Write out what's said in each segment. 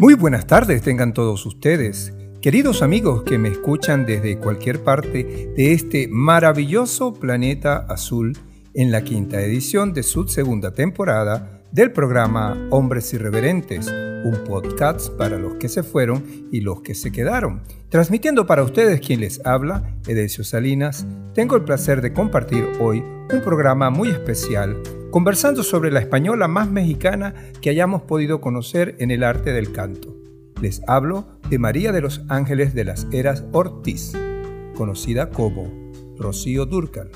Muy buenas tardes tengan todos ustedes, queridos amigos que me escuchan desde cualquier parte de este maravilloso planeta azul en la quinta edición de su segunda temporada del programa Hombres Irreverentes, un podcast para los que se fueron y los que se quedaron. Transmitiendo para ustedes quien les habla, Edesio Salinas, tengo el placer de compartir hoy un programa muy especial conversando sobre la española más mexicana que hayamos podido conocer en el arte del canto. Les hablo de María de los Ángeles de las Eras Ortiz, conocida como Rocío Dúrcal.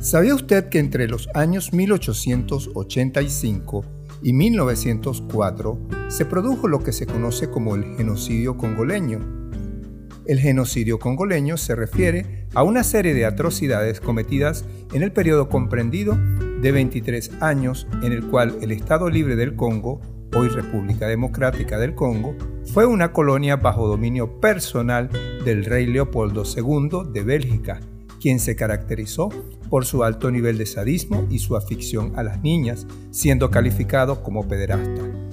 ¿Sabía usted que entre los años 1885 y 1904 se produjo lo que se conoce como el genocidio congoleño? El genocidio congoleño se refiere a una serie de atrocidades cometidas en el periodo comprendido de 23 años en el cual el Estado Libre del Congo, hoy República Democrática del Congo, fue una colonia bajo dominio personal del rey Leopoldo II de Bélgica, quien se caracterizó por su alto nivel de sadismo y su afición a las niñas, siendo calificado como pederasta.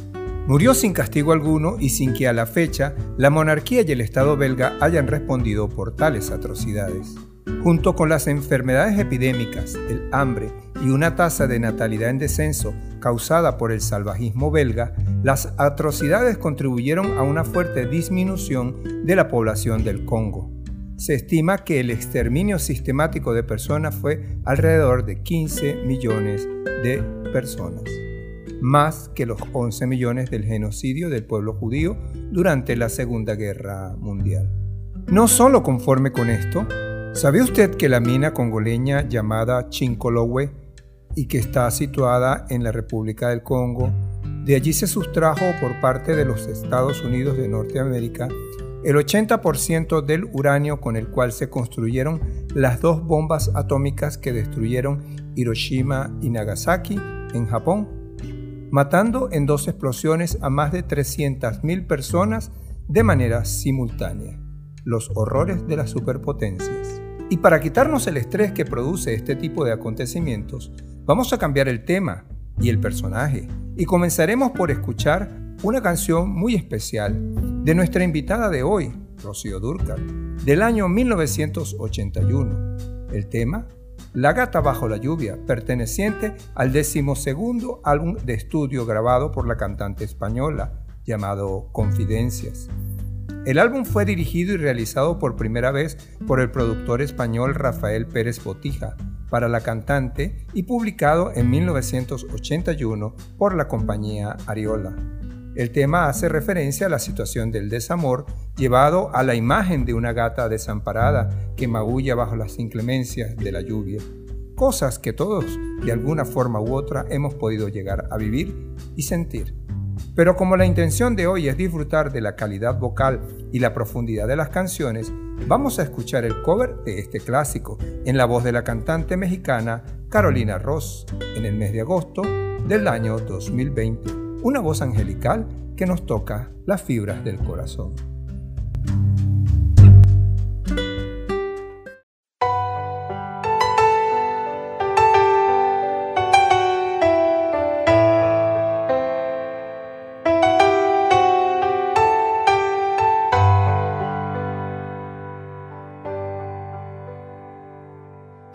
Murió sin castigo alguno y sin que a la fecha la monarquía y el Estado belga hayan respondido por tales atrocidades. Junto con las enfermedades epidémicas, el hambre y una tasa de natalidad en descenso causada por el salvajismo belga, las atrocidades contribuyeron a una fuerte disminución de la población del Congo. Se estima que el exterminio sistemático de personas fue alrededor de 15 millones de personas, más que los 11 millones del genocidio del pueblo judío durante la Segunda Guerra Mundial. No solo conforme con esto, ¿Sabe usted que la mina congoleña llamada Chinkolowe y que está situada en la República del Congo, de allí se sustrajo por parte de los Estados Unidos de Norteamérica el 80% del uranio con el cual se construyeron las dos bombas atómicas que destruyeron Hiroshima y Nagasaki en Japón, matando en dos explosiones a más de 300.000 personas de manera simultánea. Los horrores de las superpotencias. Y para quitarnos el estrés que produce este tipo de acontecimientos, vamos a cambiar el tema y el personaje y comenzaremos por escuchar una canción muy especial de nuestra invitada de hoy, Rocío Durcal, del año 1981. El tema, La gata bajo la lluvia, perteneciente al decimosegundo álbum de estudio grabado por la cantante española llamado Confidencias. El álbum fue dirigido y realizado por primera vez por el productor español Rafael Pérez Botija para la cantante y publicado en 1981 por la compañía Ariola. El tema hace referencia a la situación del desamor llevado a la imagen de una gata desamparada que magulla bajo las inclemencias de la lluvia. Cosas que todos, de alguna forma u otra, hemos podido llegar a vivir y sentir. Pero como la intención de hoy es disfrutar de la calidad vocal y la profundidad de las canciones, vamos a escuchar el cover de este clásico en la voz de la cantante mexicana Carolina Ross en el mes de agosto del año 2020. Una voz angelical que nos toca las fibras del corazón.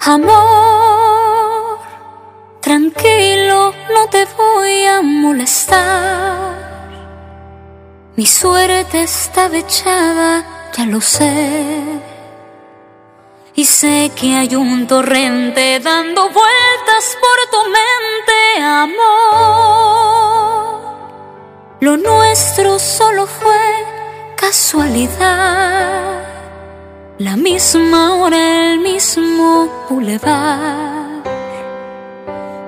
Amor, molestar. Mi suerte está echada, ya lo sé. Y sé que hay un torrente dando vueltas por tu mente, amor. Lo nuestro solo fue casualidad la misma hora, el mismo boulevard.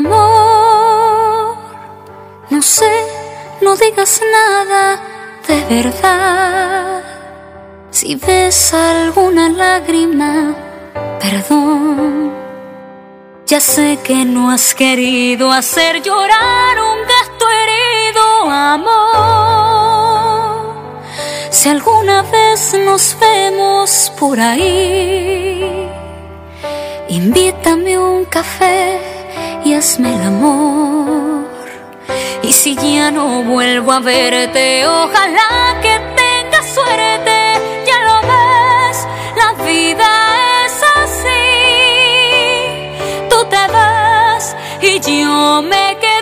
No sé, no digas nada de verdad. Si ves alguna lágrima, perdón. Ya sé que no has querido hacer llorar un gasto herido, amor. Si alguna vez nos vemos por ahí, invítame un café y el amor. Y si ya no vuelvo a verte, ojalá que tengas suerte, ya lo ves, la vida es así. Tú te vas y yo me quedo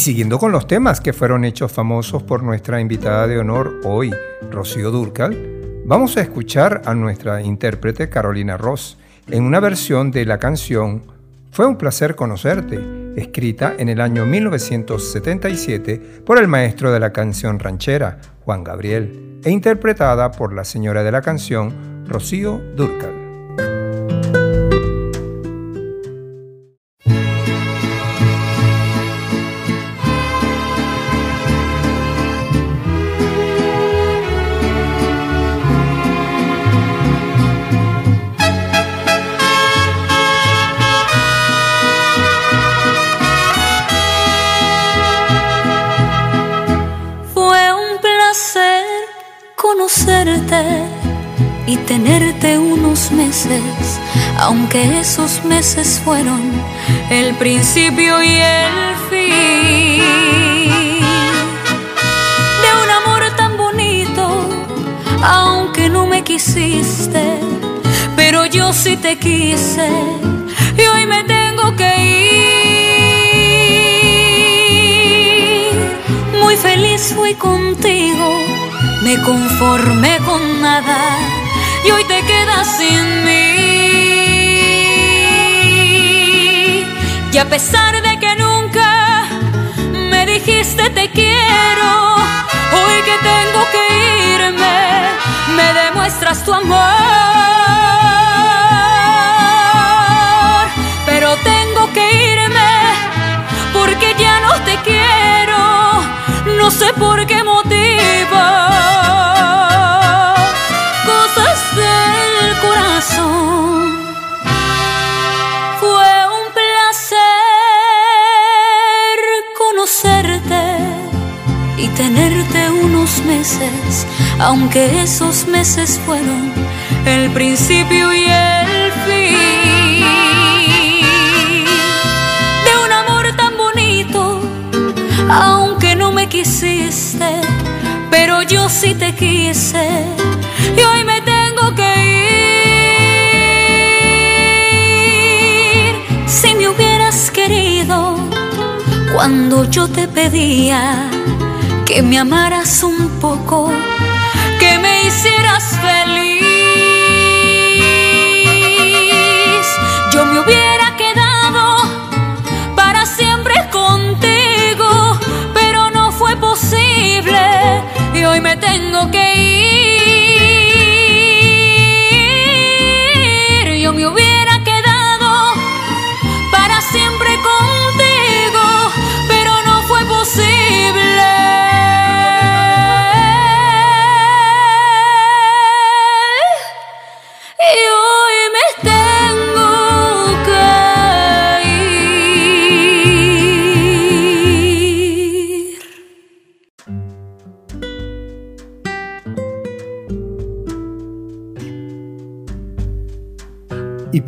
siguiendo con los temas que fueron hechos famosos por nuestra invitada de honor hoy, Rocío Durcal, vamos a escuchar a nuestra intérprete Carolina Ross en una versión de la canción Fue un placer conocerte, escrita en el año 1977 por el maestro de la canción ranchera, Juan Gabriel, e interpretada por la señora de la canción, Rocío Durcal. Meses fueron el principio y el fin de un amor tan bonito, aunque no me quisiste, pero yo sí te quise y hoy me tengo que ir. Muy feliz fui contigo, me conformé con nada y hoy te quedas sin mí. Pesar de que nunca me dijiste te quiero, hoy que tengo que irme, me demuestras tu amor. Pero tengo que irme porque ya no te quiero, no sé por qué tenerte unos meses, aunque esos meses fueron el principio y el fin de un amor tan bonito, aunque no me quisiste, pero yo sí te quise y hoy me tengo que ir. Si me hubieras querido cuando yo te pedía que me amaras un poco,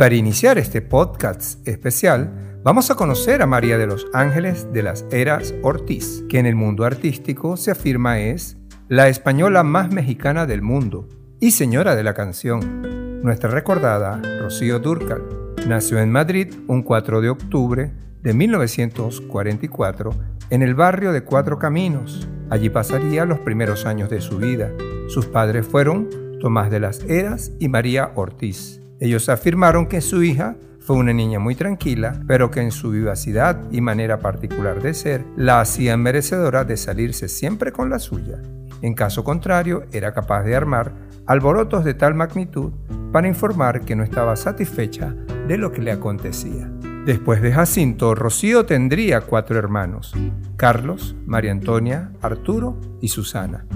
para iniciar este podcast especial, vamos a conocer a María de los Ángeles de las Eras Ortiz, que en el mundo artístico se afirma es la española más mexicana del mundo y señora de la canción. Nuestra recordada Rocío Durcal nació en Madrid un 4 de octubre de 1944 en el barrio de Cuatro Caminos. Allí pasaría los primeros años de su vida. Sus padres fueron Tomás de las Heras y María Ortiz. Ellos afirmaron que su hija fue una niña muy tranquila, pero que en su vivacidad y manera particular de ser la hacían merecedora de salirse siempre con la suya. En caso contrario, era capaz de armar alborotos de tal magnitud para informar que no estaba satisfecha de lo que le acontecía. Después de Jacinto, Rocío tendría cuatro hermanos, Carlos, María Antonia, Arturo y Susana.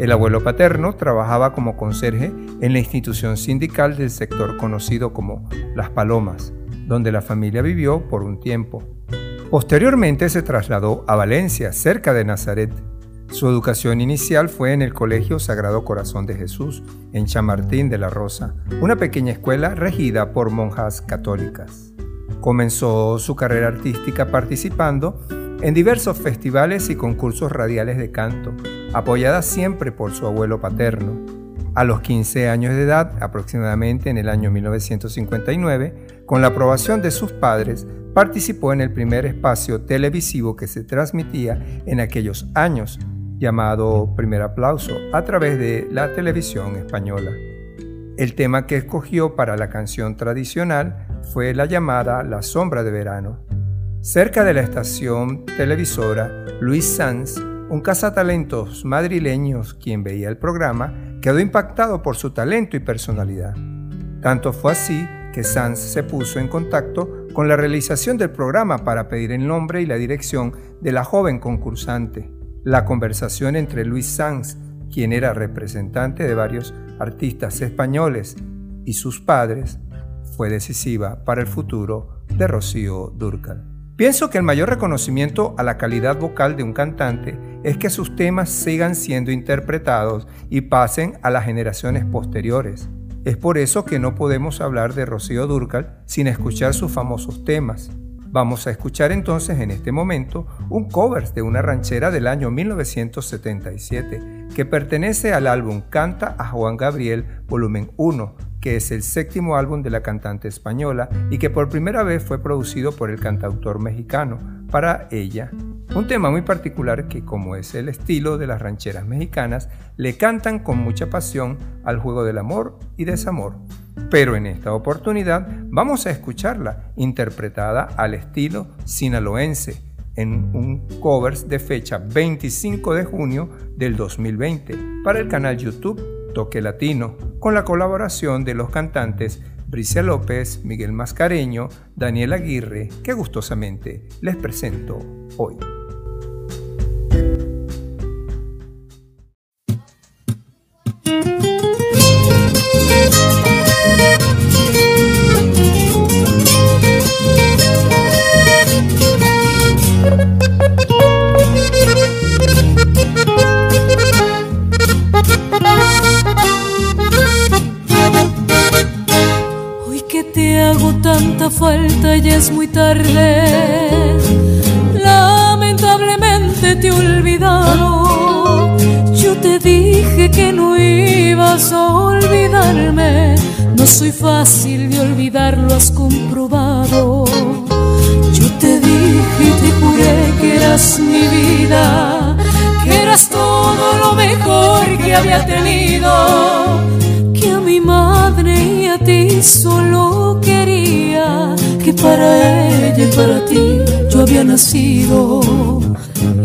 El abuelo paterno trabajaba como conserje en la institución sindical del sector conocido como Las Palomas, donde la familia vivió por un tiempo. Posteriormente se trasladó a Valencia, cerca de Nazaret. Su educación inicial fue en el Colegio Sagrado Corazón de Jesús, en Chamartín de la Rosa, una pequeña escuela regida por monjas católicas. Comenzó su carrera artística participando en diversos festivales y concursos radiales de canto, apoyada siempre por su abuelo paterno. A los 15 años de edad, aproximadamente en el año 1959, con la aprobación de sus padres, participó en el primer espacio televisivo que se transmitía en aquellos años, llamado Primer Aplauso, a través de la televisión española. El tema que escogió para la canción tradicional fue la llamada La Sombra de Verano. Cerca de la estación televisora, Luis Sanz un cazatalentos madrileños quien veía el programa quedó impactado por su talento y personalidad. Tanto fue así que Sanz se puso en contacto con la realización del programa para pedir el nombre y la dirección de la joven concursante. La conversación entre Luis Sanz, quien era representante de varios artistas españoles, y sus padres, fue decisiva para el futuro de Rocío Durcal. Pienso que el mayor reconocimiento a la calidad vocal de un cantante es que sus temas sigan siendo interpretados y pasen a las generaciones posteriores. Es por eso que no podemos hablar de Rocío Durcal sin escuchar sus famosos temas. Vamos a escuchar entonces en este momento un cover de una ranchera del año 1977 que pertenece al álbum Canta a Juan Gabriel volumen 1 que es el séptimo álbum de la cantante española y que por primera vez fue producido por el cantautor mexicano para ella. Un tema muy particular que, como es el estilo de las rancheras mexicanas, le cantan con mucha pasión al juego del amor y desamor. Pero en esta oportunidad vamos a escucharla interpretada al estilo sinaloense en un covers de fecha 25 de junio del 2020 para el canal YouTube Toque Latino, con la colaboración de los cantantes Bricia López, Miguel Mascareño, Daniel Aguirre, que gustosamente les presento hoy. Muy tarde. Lamentablemente te he olvidado. Yo te dije que no ibas a olvidarme. No soy fácil de olvidar, lo has comprobado. Yo te dije y te juré que eras mi vida, que eras todo lo mejor que había tenido, que a mi madre y a ti solo que para ella y para ti yo había nacido.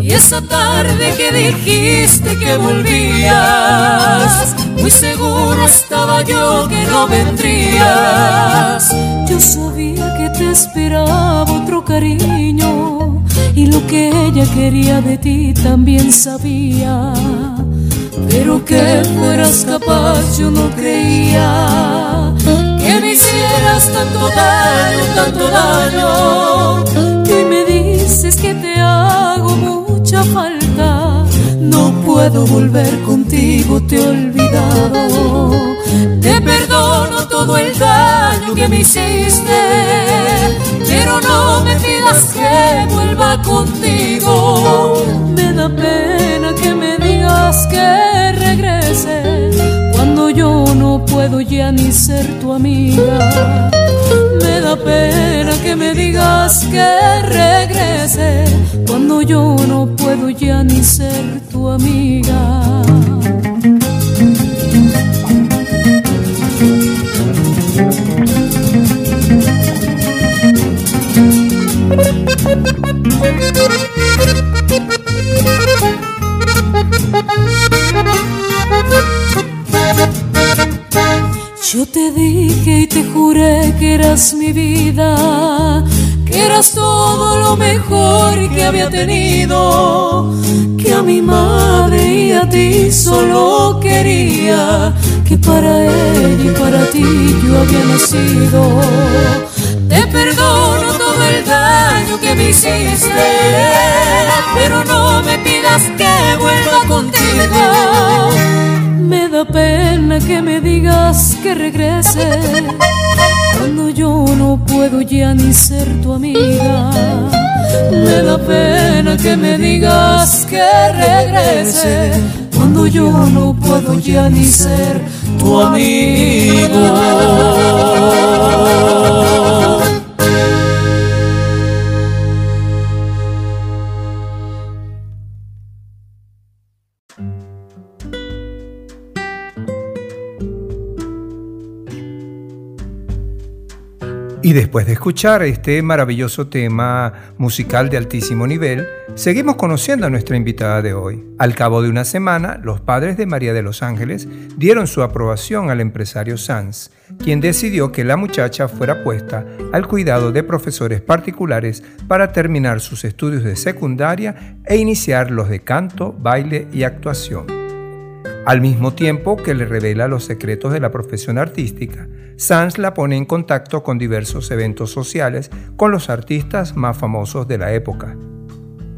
Y esa tarde que dijiste que volvías, muy seguro estaba yo que no vendrías. Yo sabía que te esperaba otro cariño y lo que ella quería de ti también sabía. Pero que fueras capaz yo no creía que me hicieras tanto daño, tanto daño. Y me dices que te hago mucha falta. No puedo volver contigo, te he olvidado. Te perdono todo el daño que me hiciste, pero no me pidas que vuelva contigo. Me da pena que me digas que regrese cuando yo puedo ya ni ser tu amiga. Me da pena que me digas que regrese cuando yo no puedo ya ni ser tu amiga. Eras mi vida, que eras todo lo mejor que había tenido, que a mi madre y a ti solo quería, que para ella y para ti yo había nacido. Te perdono todo el daño que me hiciste, pero no me pidas que vuelva contigo me da pena que me digas que regrese cuando yo no puedo ya ni ser tu amiga. Me da pena que me digas que regrese cuando yo no puedo ya ni ser tu amigo. Y después de escuchar este maravilloso tema musical de altísimo nivel, seguimos conociendo a nuestra invitada de hoy. Al cabo de una semana, los padres de María de los Ángeles dieron su aprobación al empresario Sanz, quien decidió que la muchacha fuera puesta al cuidado de profesores particulares para terminar sus estudios de secundaria e iniciar los de canto, baile y actuación. Al mismo tiempo que le revela los secretos de la profesión artística, Sanz la pone en contacto con diversos eventos sociales con los artistas más famosos de la época.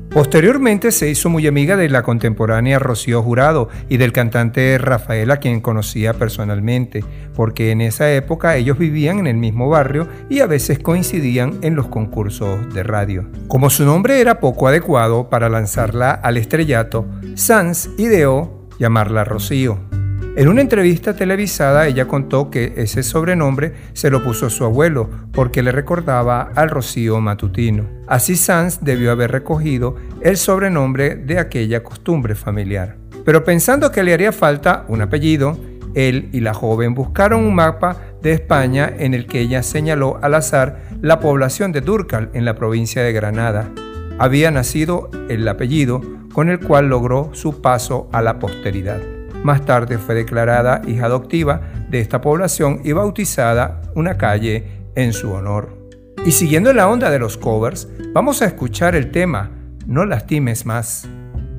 Posteriormente se hizo muy amiga de la contemporánea Rocío Jurado y del cantante Rafael a quien conocía personalmente, porque en esa época ellos vivían en el mismo barrio y a veces coincidían en los concursos de radio. Como su nombre era poco adecuado para lanzarla al estrellato, Sanz ideó llamarla Rocío. En una entrevista televisada ella contó que ese sobrenombre se lo puso su abuelo porque le recordaba al Rocío matutino. Así Sanz debió haber recogido el sobrenombre de aquella costumbre familiar. Pero pensando que le haría falta un apellido, él y la joven buscaron un mapa de España en el que ella señaló al azar la población de Durcal en la provincia de Granada. Había nacido el apellido con el cual logró su paso a la posteridad. Más tarde fue declarada hija adoptiva de esta población y bautizada una calle en su honor. Y siguiendo la onda de los covers, vamos a escuchar el tema No lastimes más,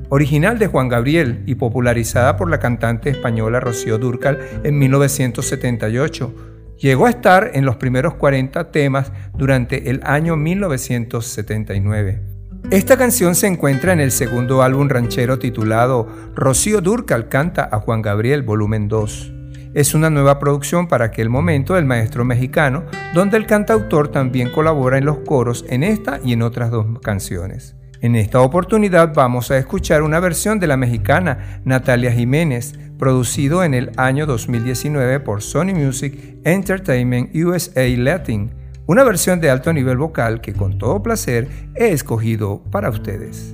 original de Juan Gabriel y popularizada por la cantante española Rocío Durcal en 1978. Llegó a estar en los primeros 40 temas durante el año 1979. Esta canción se encuentra en el segundo álbum ranchero titulado Rocío Durcal canta a Juan Gabriel volumen 2. Es una nueva producción para aquel momento del maestro mexicano, donde el cantautor también colabora en los coros en esta y en otras dos canciones. En esta oportunidad vamos a escuchar una versión de la mexicana Natalia Jiménez, producido en el año 2019 por Sony Music Entertainment USA Latin, una versión de alto nivel vocal que con todo placer he escogido para ustedes.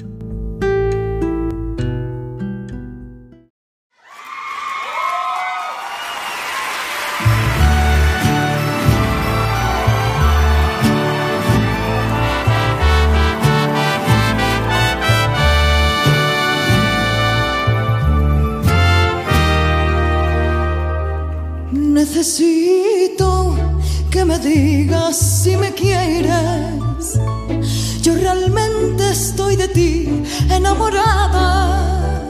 Me digas si me quieres. Yo realmente estoy de ti enamorada.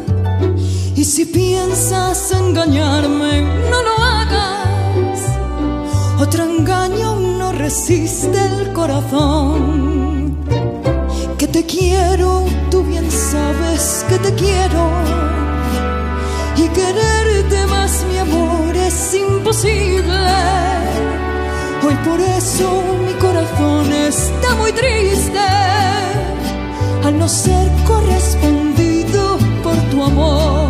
Y si piensas engañarme, no lo hagas. Otro engaño no resiste el corazón. Que te quiero, tú bien sabes que te quiero. Y quererte más, mi amor, es imposible Hoy por eso mi corazón está muy triste al no ser correspondido por tu amor.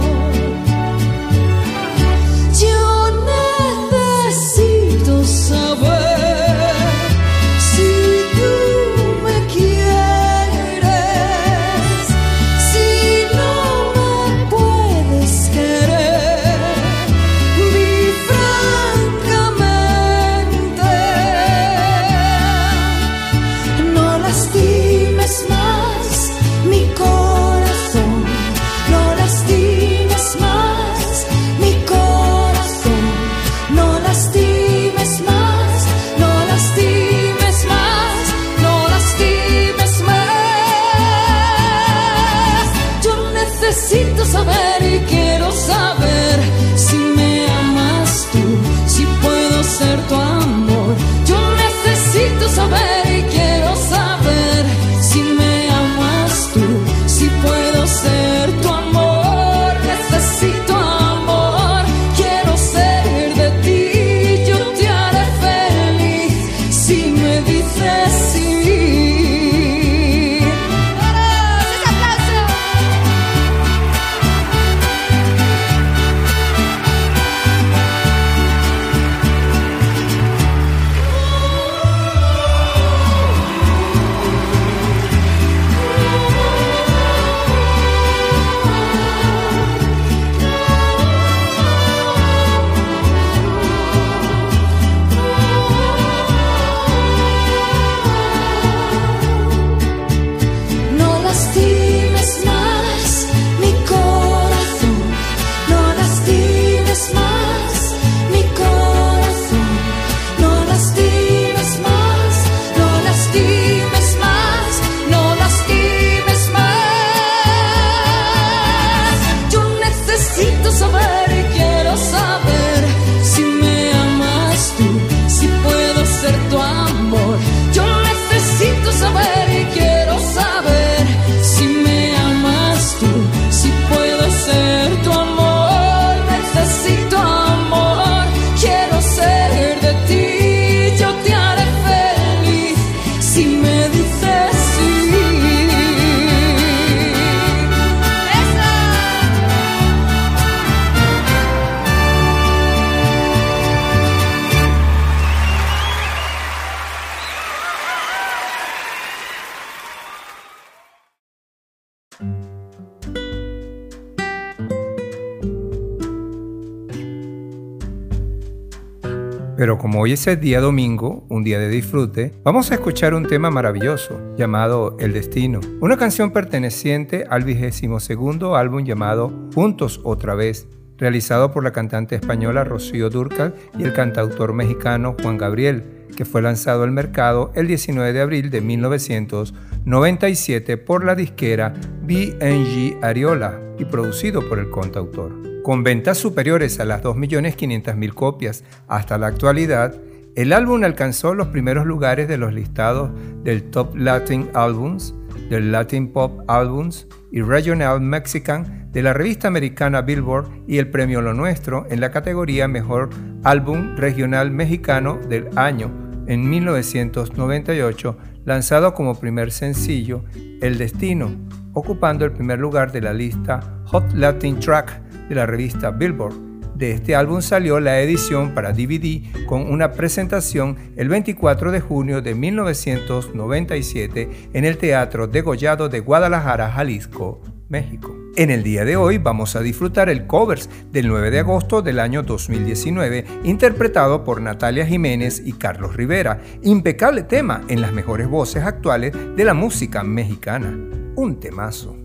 Hoy es el día domingo, un día de disfrute, vamos a escuchar un tema maravilloso llamado El Destino, una canción perteneciente al vigésimo segundo álbum llamado Juntos otra vez, realizado por la cantante española Rocío Durcal y el cantautor mexicano Juan Gabriel, que fue lanzado al mercado el 19 de abril de 1997 por la disquera BNG Ariola y producido por el cantautor. Con ventas superiores a las 2.500.000 copias hasta la actualidad, el álbum alcanzó los primeros lugares de los listados del Top Latin Albums, del Latin Pop Albums y Regional Mexican de la revista americana Billboard y el premio Lo Nuestro en la categoría Mejor Álbum Regional Mexicano del año en 1998, lanzado como primer sencillo El Destino, ocupando el primer lugar de la lista Hot Latin Track de la revista Billboard. De este álbum salió la edición para DVD con una presentación el 24 de junio de 1997 en el Teatro Degollado de Guadalajara, Jalisco, México. En el día de hoy vamos a disfrutar el covers del 9 de agosto del año 2019, interpretado por Natalia Jiménez y Carlos Rivera, impecable tema en las mejores voces actuales de la música mexicana. Un temazo.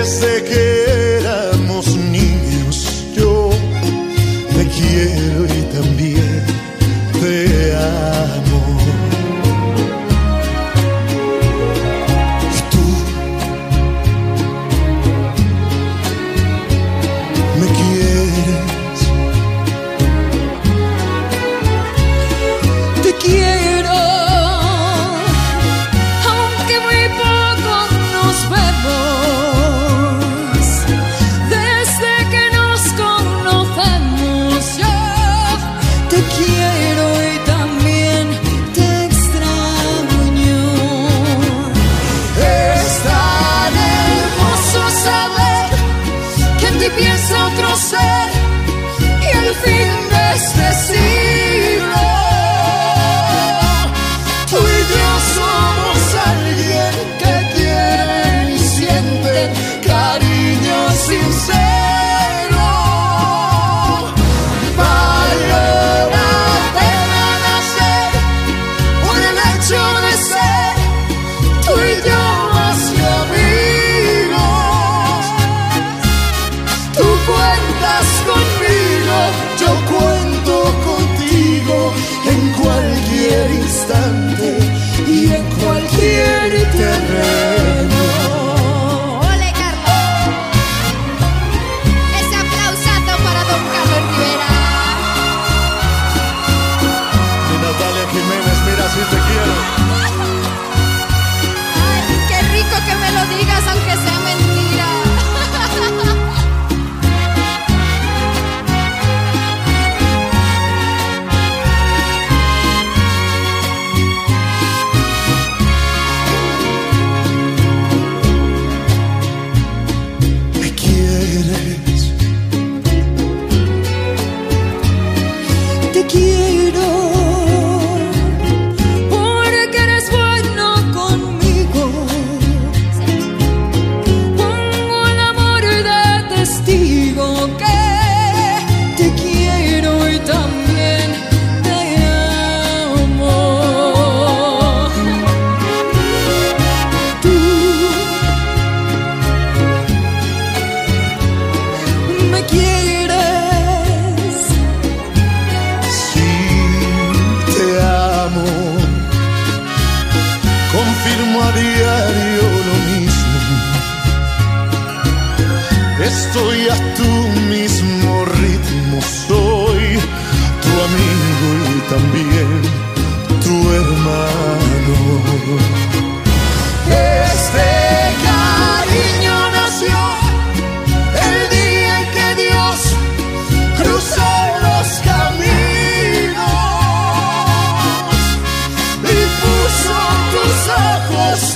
desde que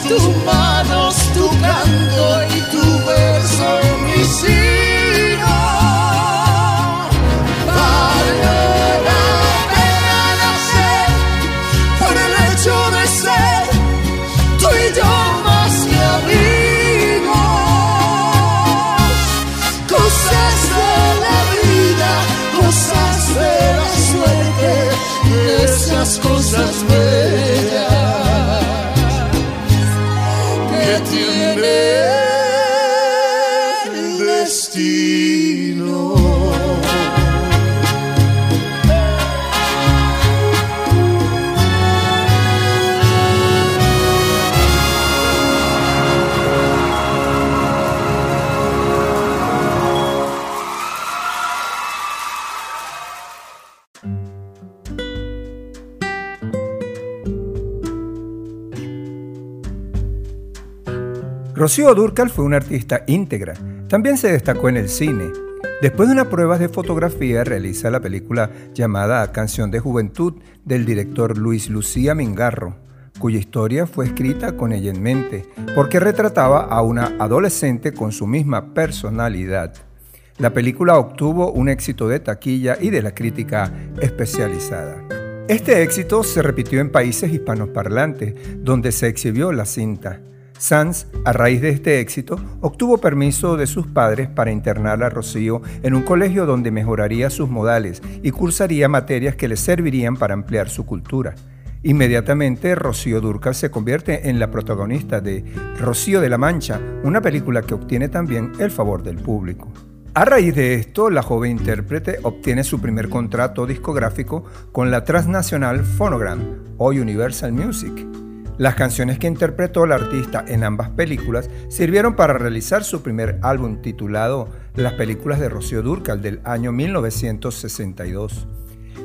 tus manos, tu canto Rocío Durcal fue una artista íntegra. También se destacó en el cine. Después de unas pruebas de fotografía, realiza la película llamada Canción de Juventud del director Luis Lucía Mingarro, cuya historia fue escrita con ella en mente, porque retrataba a una adolescente con su misma personalidad. La película obtuvo un éxito de taquilla y de la crítica especializada. Este éxito se repitió en países hispanoparlantes, donde se exhibió la cinta. Sanz, a raíz de este éxito, obtuvo permiso de sus padres para internar a Rocío en un colegio donde mejoraría sus modales y cursaría materias que le servirían para ampliar su cultura. Inmediatamente, Rocío Durcal se convierte en la protagonista de Rocío de la Mancha, una película que obtiene también el favor del público. A raíz de esto, la joven intérprete obtiene su primer contrato discográfico con la transnacional Phonogram, hoy Universal Music. Las canciones que interpretó la artista en ambas películas sirvieron para realizar su primer álbum titulado Las películas de Rocío Durcal del año 1962.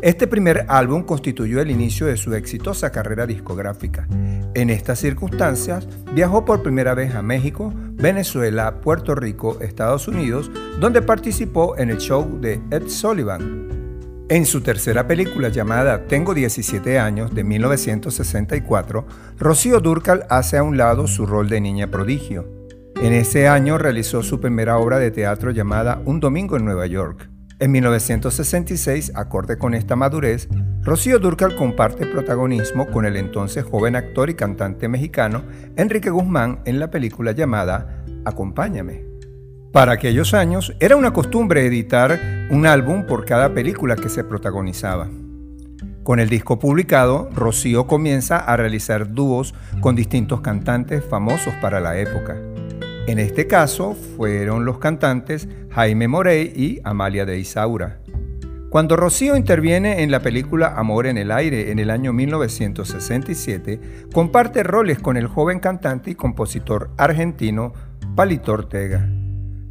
Este primer álbum constituyó el inicio de su exitosa carrera discográfica. En estas circunstancias, viajó por primera vez a México, Venezuela, Puerto Rico, Estados Unidos, donde participó en el show de Ed Sullivan. En su tercera película llamada Tengo 17 años de 1964, Rocío Durcal hace a un lado su rol de niña prodigio. En ese año realizó su primera obra de teatro llamada Un Domingo en Nueva York. En 1966, acorde con esta madurez, Rocío Durcal comparte protagonismo con el entonces joven actor y cantante mexicano Enrique Guzmán en la película llamada Acompáñame. Para aquellos años era una costumbre editar un álbum por cada película que se protagonizaba. Con el disco publicado, Rocío comienza a realizar dúos con distintos cantantes famosos para la época. En este caso fueron los cantantes Jaime Morey y Amalia de Isaura. Cuando Rocío interviene en la película Amor en el Aire en el año 1967, comparte roles con el joven cantante y compositor argentino Palito Ortega.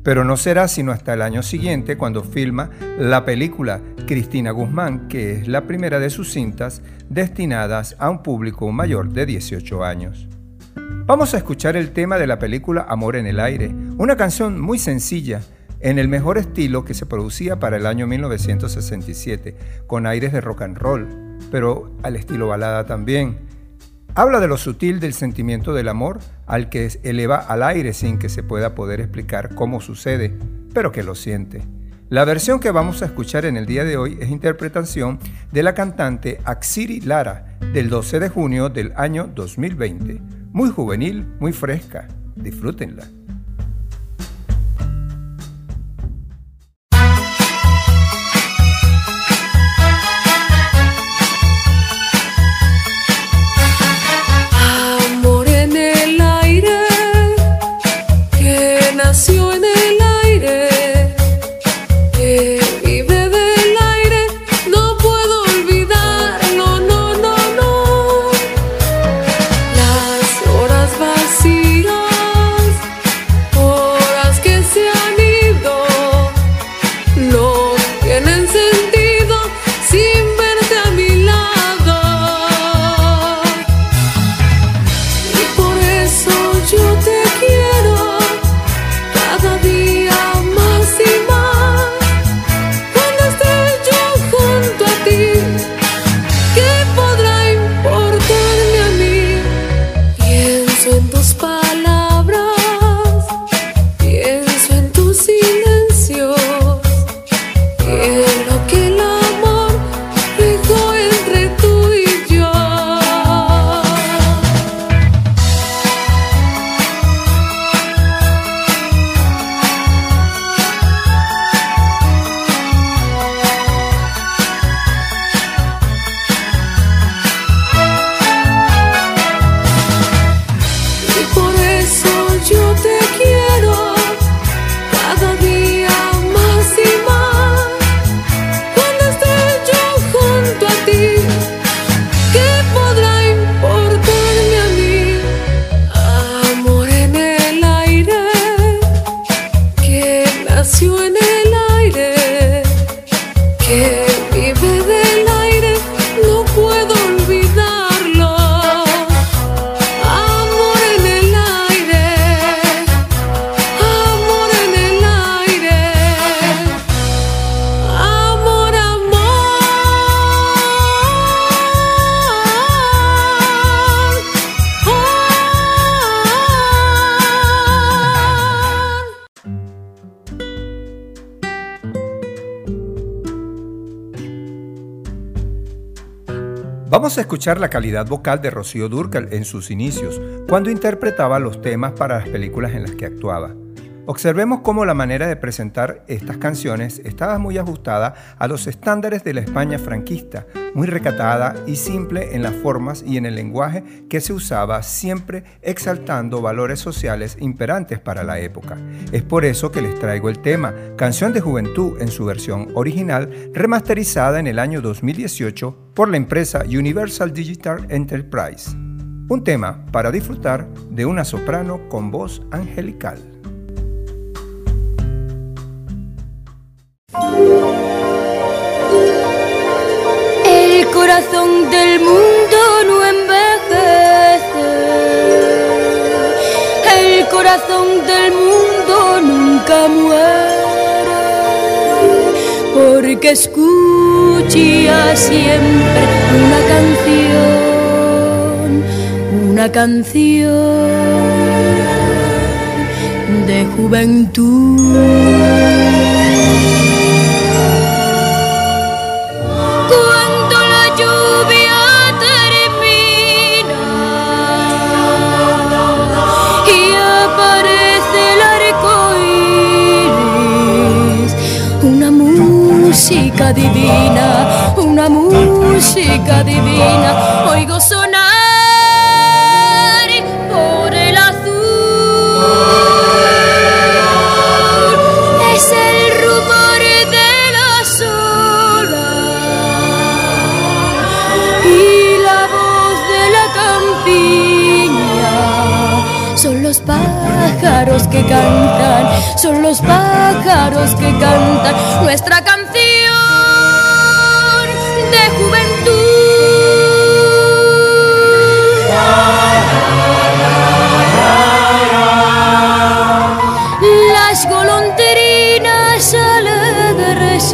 Pero no será sino hasta el año siguiente cuando filma la película Cristina Guzmán, que es la primera de sus cintas destinadas a un público mayor de 18 años. Vamos a escuchar el tema de la película Amor en el Aire, una canción muy sencilla, en el mejor estilo que se producía para el año 1967, con aires de rock and roll, pero al estilo balada también. Habla de lo sutil del sentimiento del amor al que eleva al aire sin que se pueda poder explicar cómo sucede, pero que lo siente. La versión que vamos a escuchar en el día de hoy es interpretación de la cantante Axiri Lara del 12 de junio del año 2020 muy juvenil, muy fresca. Disfrútenla. Vamos a escuchar la calidad vocal de Rocío Durcal en sus inicios, cuando interpretaba los temas para las películas en las que actuaba. Observemos cómo la manera de presentar estas canciones estaba muy ajustada a los estándares de la España franquista, muy recatada y simple en las formas y en el lenguaje que se usaba, siempre exaltando valores sociales imperantes para la época. Es por eso que les traigo el tema, Canción de Juventud en su versión original, remasterizada en el año 2018 por la empresa Universal Digital Enterprise. Un tema para disfrutar de una soprano con voz angelical. Corazón del mundo no envejece. El corazón del mundo nunca muere. Porque escucha siempre una canción, una canción de juventud. Música divina, una música divina, oigo sonar por el azul. Es el rumor de las olas y la voz de la campiña. Son los pájaros que cantan, son los pájaros que cantan nuestra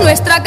nuestra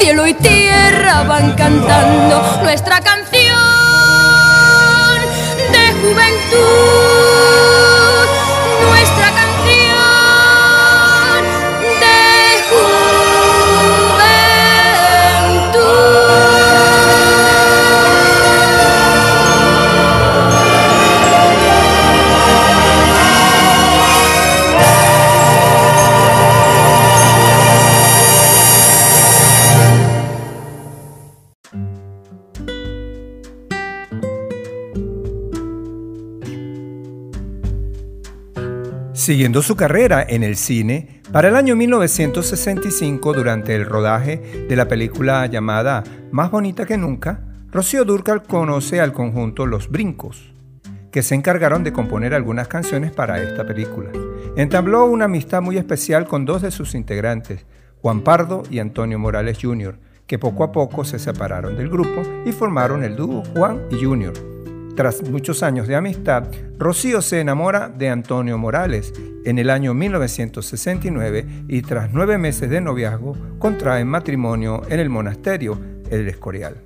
cielo y tierra van cantando. Nuestra Siguiendo su carrera en el cine, para el año 1965, durante el rodaje de la película llamada Más bonita que nunca, Rocío Durcal conoce al conjunto Los Brincos, que se encargaron de componer algunas canciones para esta película. Entabló una amistad muy especial con dos de sus integrantes, Juan Pardo y Antonio Morales Jr., que poco a poco se separaron del grupo y formaron el dúo Juan y Junior tras muchos años de amistad, Rocío se enamora de Antonio Morales en el año 1969 y tras nueve meses de noviazgo contraen matrimonio en el monasterio El Escorial.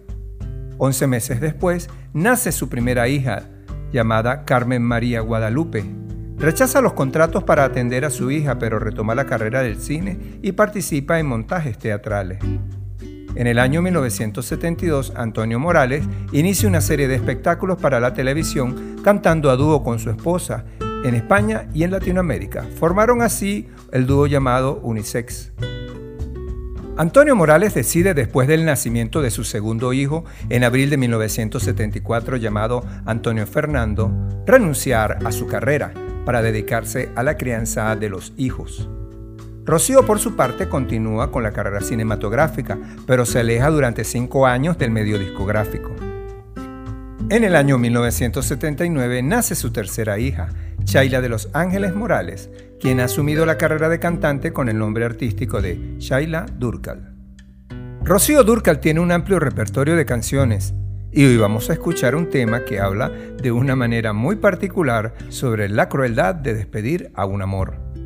Once meses después nace su primera hija, llamada Carmen María Guadalupe. Rechaza los contratos para atender a su hija, pero retoma la carrera del cine y participa en montajes teatrales. En el año 1972, Antonio Morales inicia una serie de espectáculos para la televisión cantando a dúo con su esposa en España y en Latinoamérica. Formaron así el dúo llamado Unisex. Antonio Morales decide después del nacimiento de su segundo hijo en abril de 1974 llamado Antonio Fernando renunciar a su carrera para dedicarse a la crianza de los hijos. Rocío por su parte continúa con la carrera cinematográfica, pero se aleja durante cinco años del medio discográfico. En el año 1979 nace su tercera hija, Shaila de los Ángeles Morales, quien ha asumido la carrera de cantante con el nombre artístico de Shaila Durcal. Rocío Durcal tiene un amplio repertorio de canciones y hoy vamos a escuchar un tema que habla de una manera muy particular sobre la crueldad de despedir a un amor.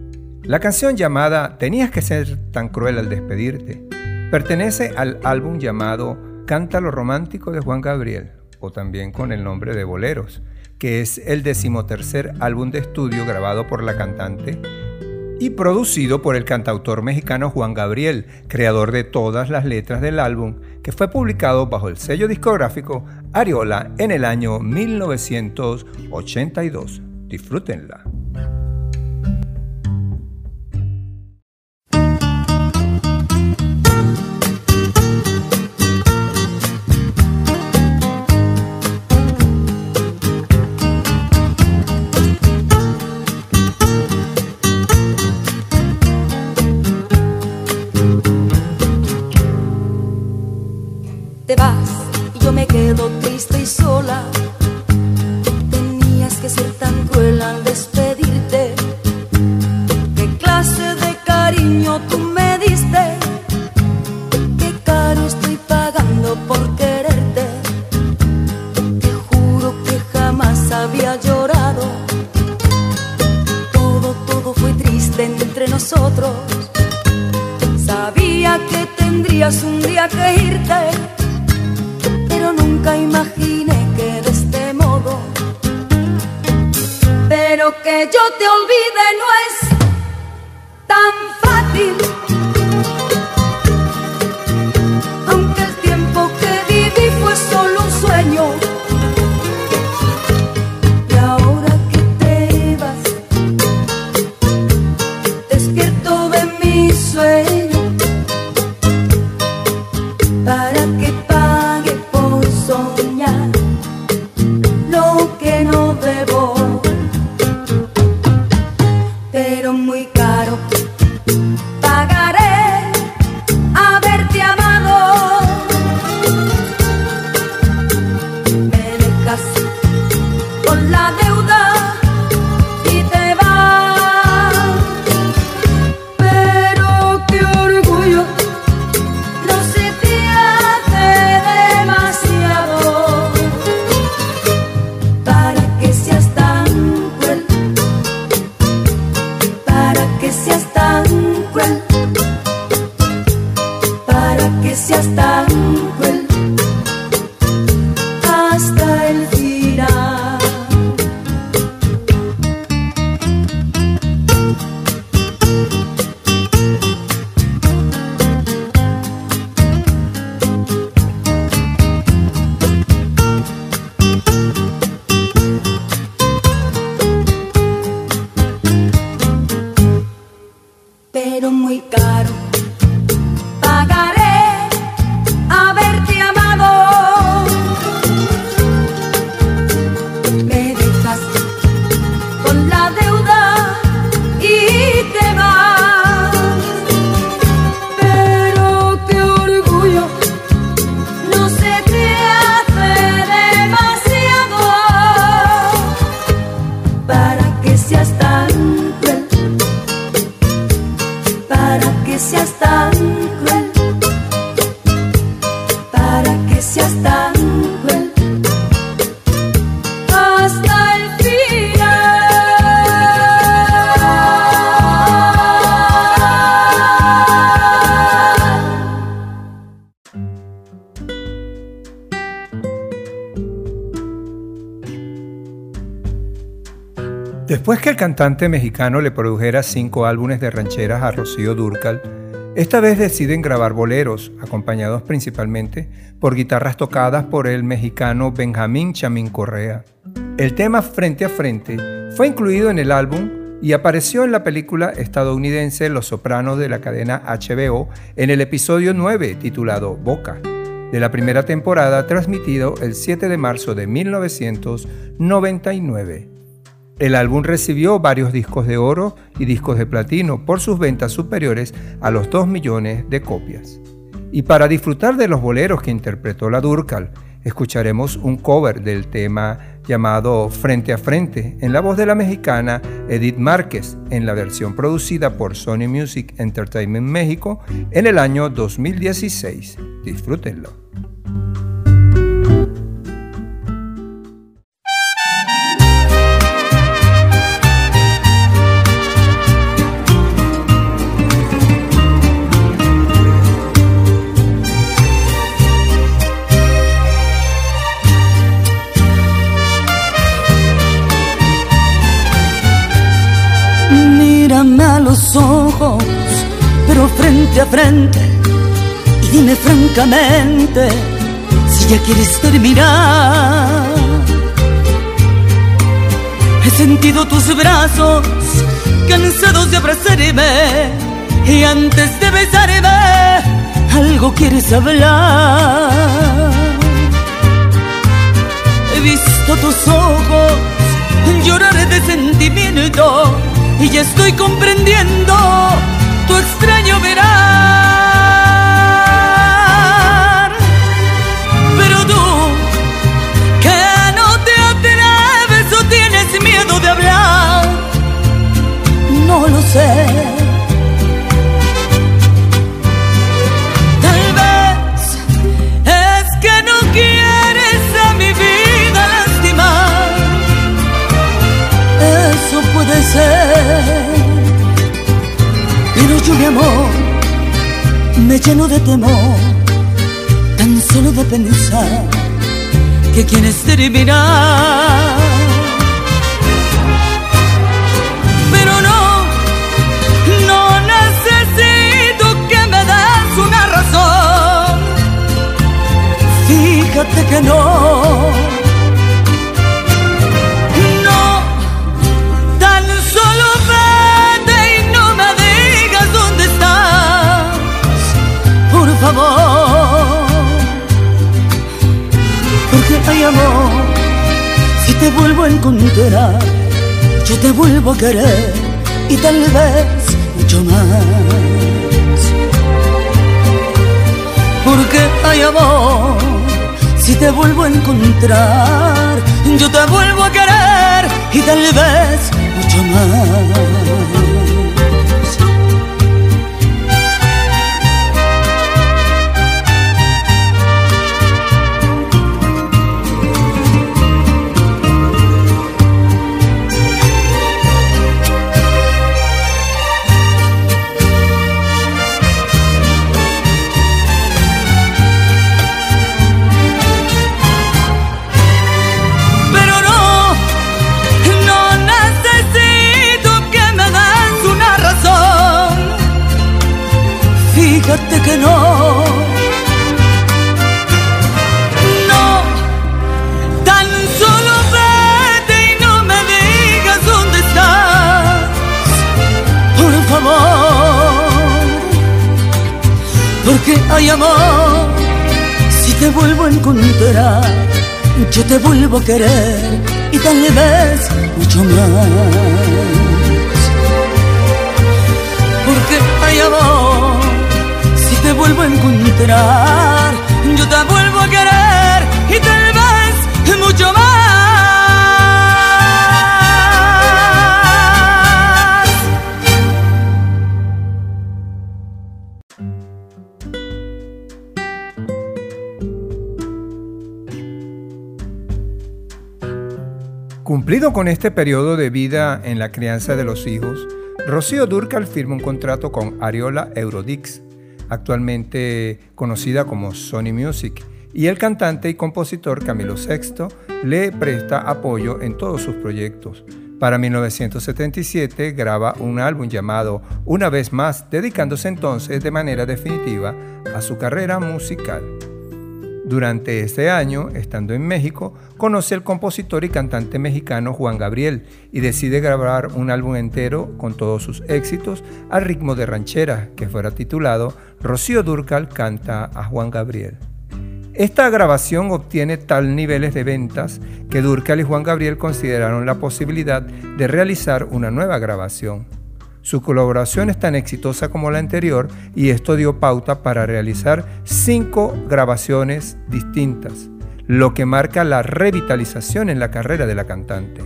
La canción llamada Tenías que ser tan cruel al despedirte pertenece al álbum llamado Canta lo romántico de Juan Gabriel, o también con el nombre de Boleros, que es el decimotercer álbum de estudio grabado por la cantante y producido por el cantautor mexicano Juan Gabriel, creador de todas las letras del álbum, que fue publicado bajo el sello discográfico Ariola en el año 1982. Disfrútenla. Cantante mexicano le produjera cinco álbumes de rancheras a Rocío Durcal, esta vez deciden grabar boleros, acompañados principalmente por guitarras tocadas por el mexicano Benjamín Chamín Correa. El tema Frente a Frente fue incluido en el álbum y apareció en la película estadounidense Los Sopranos de la cadena HBO en el episodio 9 titulado Boca, de la primera temporada transmitido el 7 de marzo de 1999. El álbum recibió varios discos de oro y discos de platino por sus ventas superiores a los 2 millones de copias. Y para disfrutar de los boleros que interpretó la Durcal, escucharemos un cover del tema llamado Frente a Frente en la voz de la mexicana Edith Márquez en la versión producida por Sony Music Entertainment México en el año 2016. Disfrútenlo. Ojos, pero frente a frente. Y dime francamente si ya quieres terminar. He sentido tus brazos cansados de abrazarme y antes de besarme algo quieres hablar. He visto tus ojos llorar de sentimiento y ya estoy comprendiendo tu extraño mirar. Pero tú, que no te atreves o tienes miedo de hablar, no lo sé. Ser. Pero yo mi amor me lleno de temor tan solo de pensar que quieres terminar. Pero no, no necesito que me des una razón. Fíjate que no Porque hay amor, si te vuelvo a encontrar, yo te vuelvo a querer y tal vez mucho más. Porque hay amor, si te vuelvo a encontrar, yo te vuelvo a querer y tal vez mucho más. Hay amor, si te vuelvo a encontrar, yo te vuelvo a querer y tal vez mucho más. Porque hay amor te vuelvo a encontrar, yo te vuelvo a querer y tal vez mucho más. Cumplido con este periodo de vida en la crianza de los hijos, Rocío Durcal firma un contrato con Ariola Eurodix actualmente conocida como Sony Music, y el cantante y compositor Camilo VI le presta apoyo en todos sus proyectos, Para 1977 graba un álbum llamado Una vez más, dedicándose entonces de manera definitiva a su carrera musical. Durante este año, estando en México, conoce al compositor y cantante mexicano Juan Gabriel y decide grabar un álbum entero con todos sus éxitos al ritmo de ranchera, que fuera titulado Rocío Durcal canta a Juan Gabriel. Esta grabación obtiene tal niveles de ventas que Durcal y Juan Gabriel consideraron la posibilidad de realizar una nueva grabación. Su colaboración es tan exitosa como la anterior y esto dio pauta para realizar cinco grabaciones distintas, lo que marca la revitalización en la carrera de la cantante.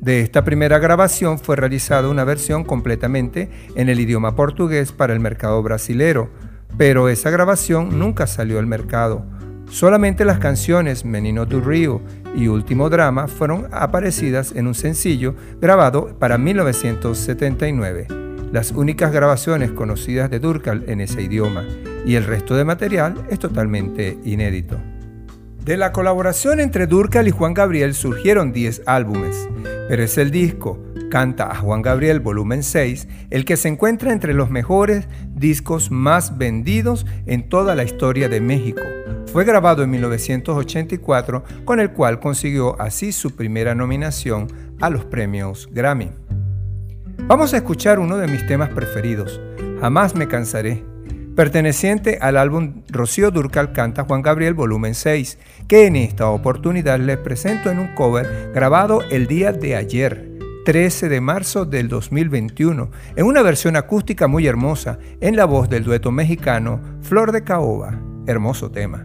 De esta primera grabación fue realizada una versión completamente en el idioma portugués para el mercado brasilero, pero esa grabación nunca salió al mercado Solamente las canciones Menino do Rio y Último Drama fueron aparecidas en un sencillo grabado para 1979, las únicas grabaciones conocidas de Durcal en ese idioma, y el resto de material es totalmente inédito. De la colaboración entre Durcal y Juan Gabriel surgieron 10 álbumes, pero es el disco Canta a Juan Gabriel volumen 6 el que se encuentra entre los mejores discos más vendidos en toda la historia de México fue grabado en 1984, con el cual consiguió así su primera nominación a los premios Grammy. Vamos a escuchar uno de mis temas preferidos, Jamás me cansaré, perteneciente al álbum Rocío Durcal canta Juan Gabriel volumen 6, que en esta oportunidad les presento en un cover grabado el día de ayer, 13 de marzo del 2021, en una versión acústica muy hermosa, en la voz del dueto mexicano Flor de Caoba. Hermoso tema.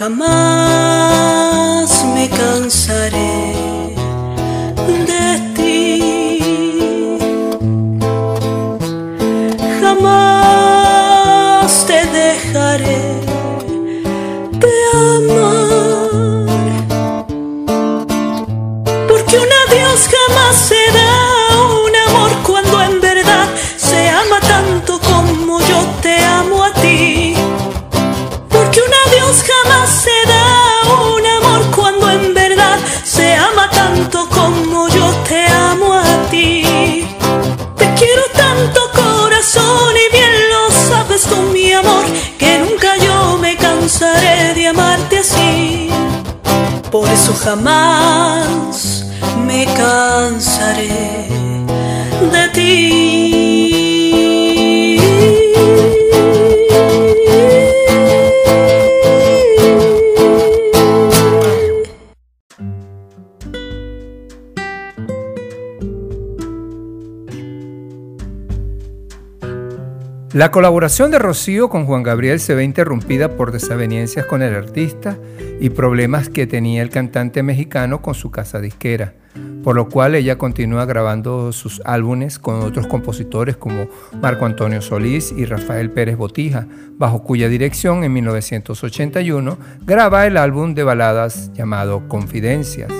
Jamás me cansaré de ti. La colaboración de Rocío con Juan Gabriel se ve interrumpida por desavenencias con el artista y problemas que tenía el cantante mexicano con su casa disquera, por lo cual ella continúa grabando sus álbumes con otros compositores como Marco Antonio Solís y Rafael Pérez Botija, bajo cuya dirección en 1981 graba el álbum de baladas llamado Confidencias,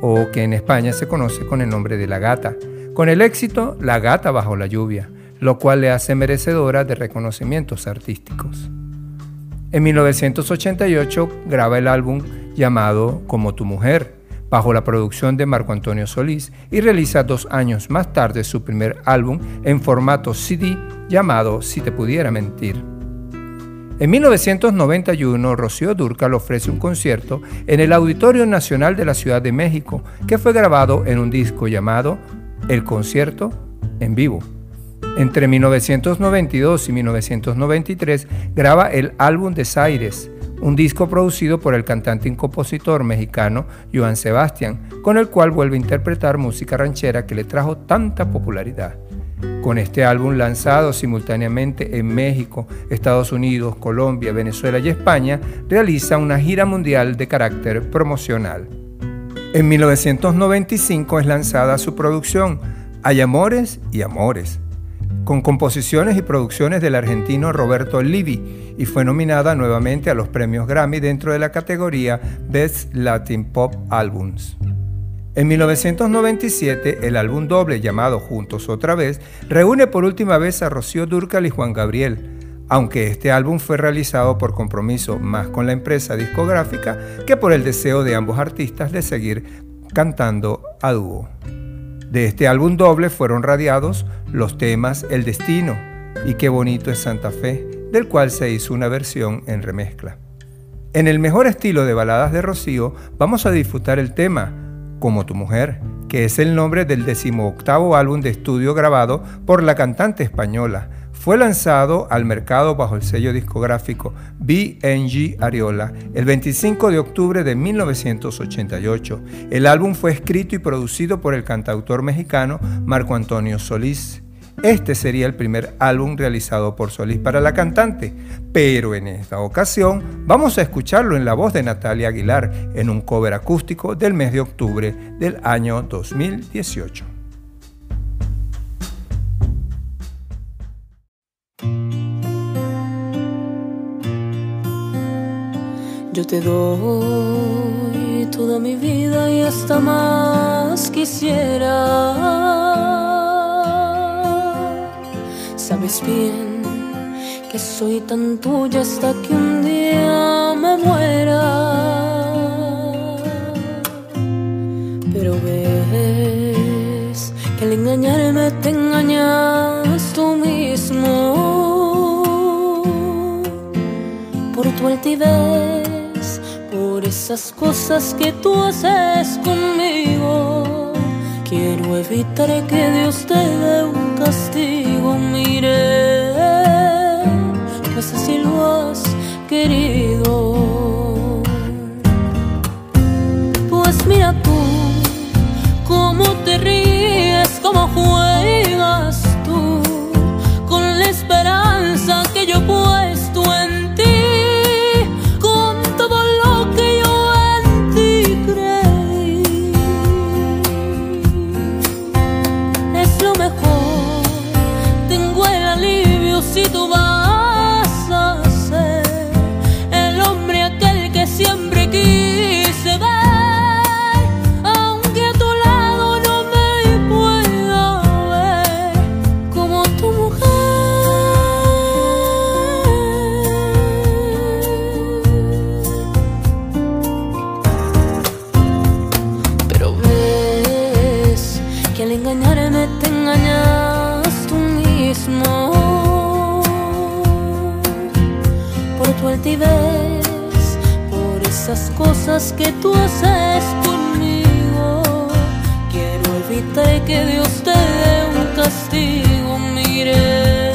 o que en España se conoce con el nombre de La Gata, con el éxito La Gata bajo la lluvia lo cual le hace merecedora de reconocimientos artísticos. En 1988 graba el álbum llamado Como tu mujer, bajo la producción de Marco Antonio Solís, y realiza dos años más tarde su primer álbum en formato CD llamado Si te pudiera mentir. En 1991, Rocío Durcal ofrece un concierto en el Auditorio Nacional de la Ciudad de México, que fue grabado en un disco llamado El Concierto en Vivo. Entre 1992 y 1993 graba el álbum Desaires, un disco producido por el cantante y compositor mexicano Joan Sebastián, con el cual vuelve a interpretar música ranchera que le trajo tanta popularidad. Con este álbum lanzado simultáneamente en México, Estados Unidos, Colombia, Venezuela y España, realiza una gira mundial de carácter promocional. En 1995 es lanzada su producción Hay Amores y Amores, con composiciones y producciones del argentino Roberto Livi y fue nominada nuevamente a los premios Grammy dentro de la categoría Best Latin Pop Albums. En 1997, el álbum doble llamado Juntos otra vez reúne por última vez a Rocío Durcal y Juan Gabriel, aunque este álbum fue realizado por compromiso más con la empresa discográfica que por el deseo de ambos artistas de seguir cantando a dúo. De este álbum doble fueron radiados los temas El Destino y Qué bonito es Santa Fe, del cual se hizo una versión en remezcla. En el mejor estilo de baladas de Rocío vamos a disfrutar el tema Como tu mujer, que es el nombre del decimoctavo álbum de estudio grabado por la cantante española, fue lanzado al mercado bajo el sello discográfico BNG Ariola el 25 de octubre de 1988. El álbum fue escrito y producido por el cantautor mexicano Marco Antonio Solís. Este sería el primer álbum realizado por Solís para la cantante, pero en esta ocasión vamos a escucharlo en la voz de Natalia Aguilar en un cover acústico del mes de octubre del año 2018. Yo te doy toda mi vida y hasta más quisiera. Sabes bien que soy tan tuya hasta que un día me muera. Pero ves que al engañarme te engañas tú mismo. Por tu altivez esas cosas que tú haces conmigo. Quiero evitar que Dios te dé un castigo, mire, pues así lo has querido. Pues mira tú, cómo te ríes, cómo juegas tú, con la esperanza que yo puesto cosas que tú haces conmigo. Quiero evitar que Dios te dé un castigo, mire,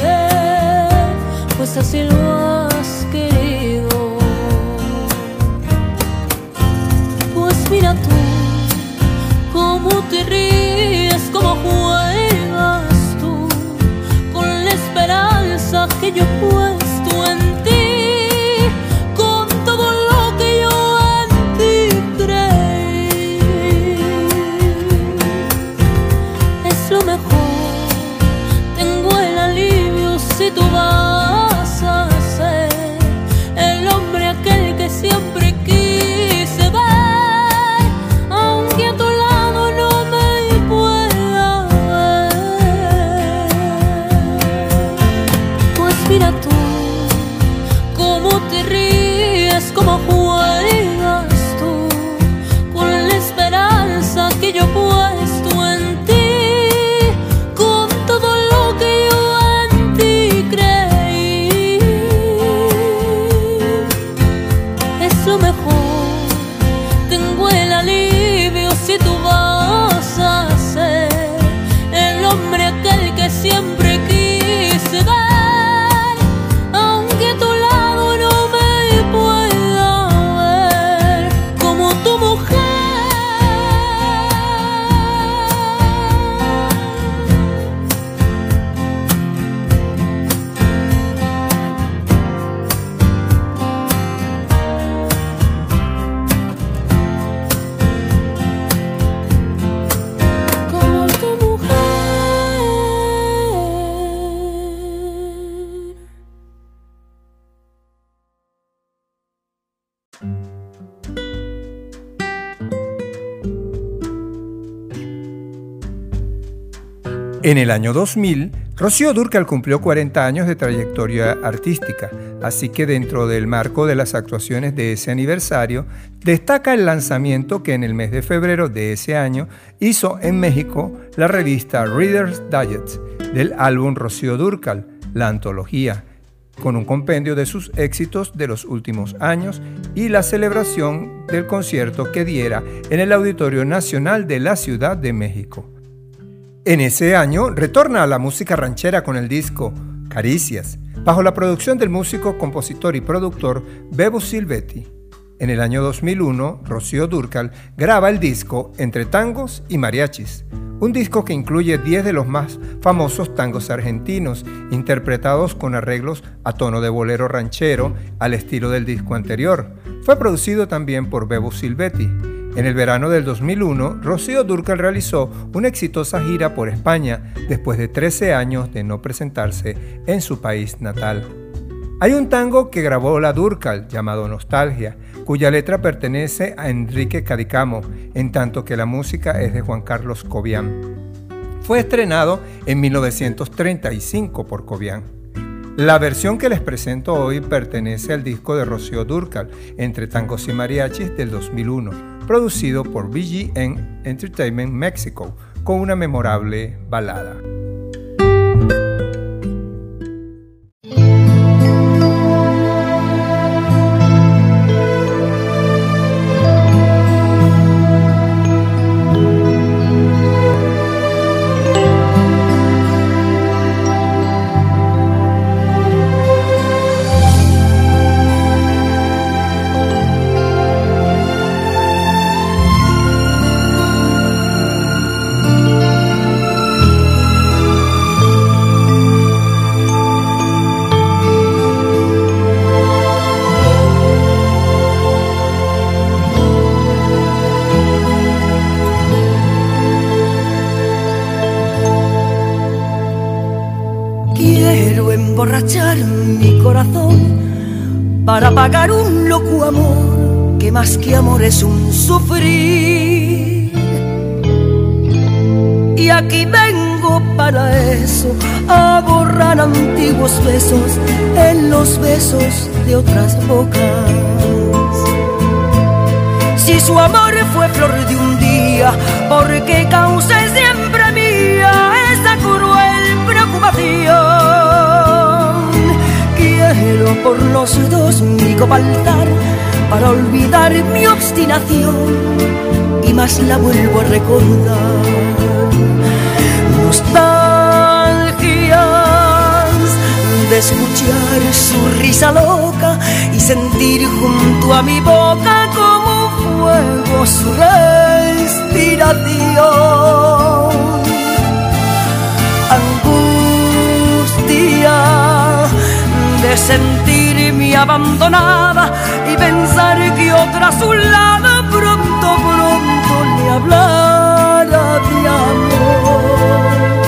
pues así lo En el año 2000, Rocío Durcal cumplió 40 años de trayectoria artística, así que dentro del marco de las actuaciones de ese aniversario, destaca el lanzamiento que en el mes de febrero de ese año hizo en México la revista Reader's Digest del álbum Rocío Durcal, la antología, con un compendio de sus éxitos de los últimos años y la celebración del concierto que diera en el Auditorio Nacional de la Ciudad de México. En ese año retorna a la música ranchera con el disco Caricias, bajo la producción del músico, compositor y productor Bebo Silvetti. En el año 2001, Rocío Durcal graba el disco Entre Tangos y Mariachis, un disco que incluye 10 de los más famosos tangos argentinos, interpretados con arreglos a tono de bolero ranchero al estilo del disco anterior. Fue producido también por Bebo Silvetti. En el verano del 2001, Rocío Durcal realizó una exitosa gira por España después de 13 años de no presentarse en su país natal. Hay un tango que grabó la Durcal llamado Nostalgia, cuya letra pertenece a Enrique Cadicamo, en tanto que la música es de Juan Carlos Cobian. Fue estrenado en 1935 por Cobian. La versión que les presento hoy pertenece al disco de Rocío Durcal, Entre Tangos y Mariachis del 2001 producido por BGN Entertainment Mexico, con una memorable balada. Mi obstinación y más la vuelvo a recordar. Nostalgias de escuchar su risa loca y sentir junto a mi boca como fuego su respiración. De sentirme abandonada y pensar que otra a su lado pronto, pronto le hablara de amor.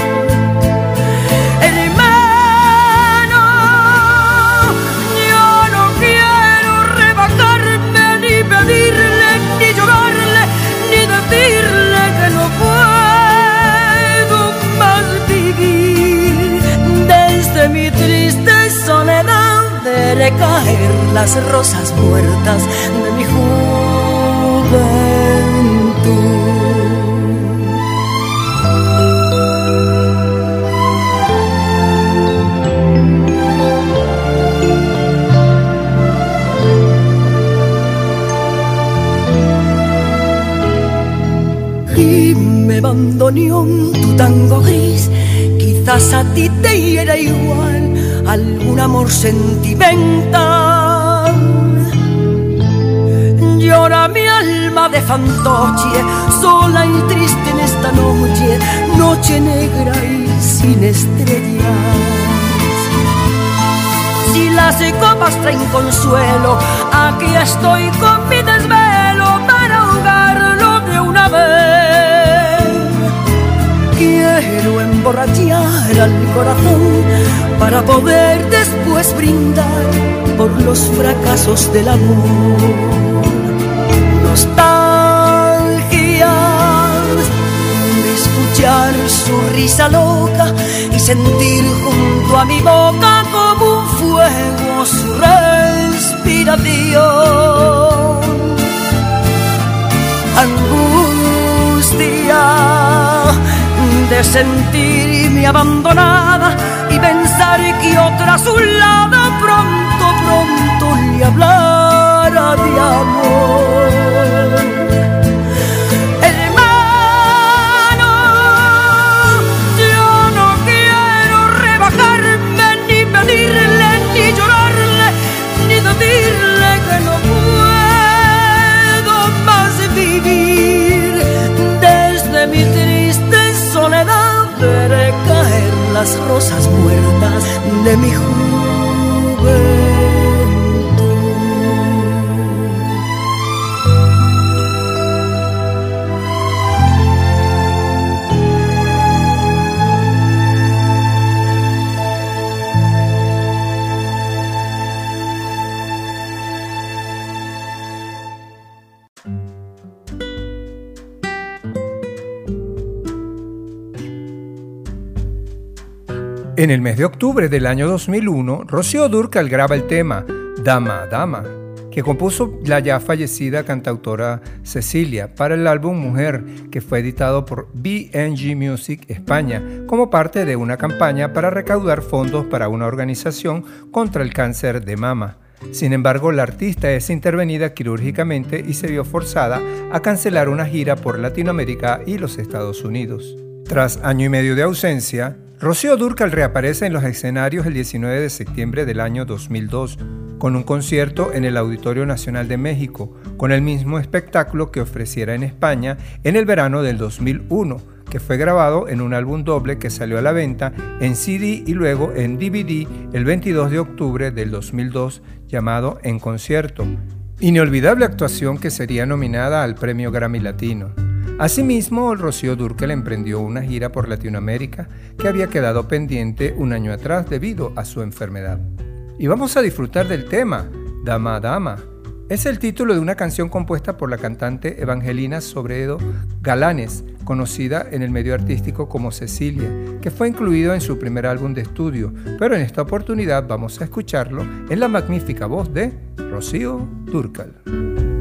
De caer las rosas muertas de mi juventud. Y me abandonó tu tango gris, quizás a ti te hiera igual algún amor sentimental. Llora mi alma de fantoche, sola y triste en esta noche, noche negra y sin estrellas. Si las copas traen consuelo, aquí estoy con mi desvelo para ahogarlo de una vez. Quiero emborrachar al corazón para poder después brindar por los fracasos del amor. Nostalgia de escuchar su risa loca y sentir junto a mi boca como un fuego su respiración. Angustia de sentirme abandonada y pensar que otra a su lado pronto, pronto le hablara de amor. Las rosas muertas de mi juventud. En el mes de octubre del año 2001, Rocío Durcal graba el tema Dama, Dama, que compuso la ya fallecida cantautora Cecilia para el álbum Mujer, que fue editado por BNG Music España como parte de una campaña para recaudar fondos para una organización contra el cáncer de mama. Sin embargo, la artista es intervenida quirúrgicamente y se vio forzada a cancelar una gira por Latinoamérica y los Estados Unidos. Tras año y medio de ausencia, Rocío Durcal reaparece en los escenarios el 19 de septiembre del año 2002 con un concierto en el Auditorio Nacional de México, con el mismo espectáculo que ofreciera en España en el verano del 2001, que fue grabado en un álbum doble que salió a la venta en CD y luego en DVD el 22 de octubre del 2002 llamado En Concierto. Inolvidable actuación que sería nominada al Premio Grammy Latino. Asimismo, Rocío Durkel emprendió una gira por Latinoamérica que había quedado pendiente un año atrás debido a su enfermedad. Y vamos a disfrutar del tema, Dama Dama. Es el título de una canción compuesta por la cantante Evangelina Sobredo Galanes, conocida en el medio artístico como Cecilia, que fue incluido en su primer álbum de estudio, pero en esta oportunidad vamos a escucharlo en la magnífica voz de Rocío Durcal.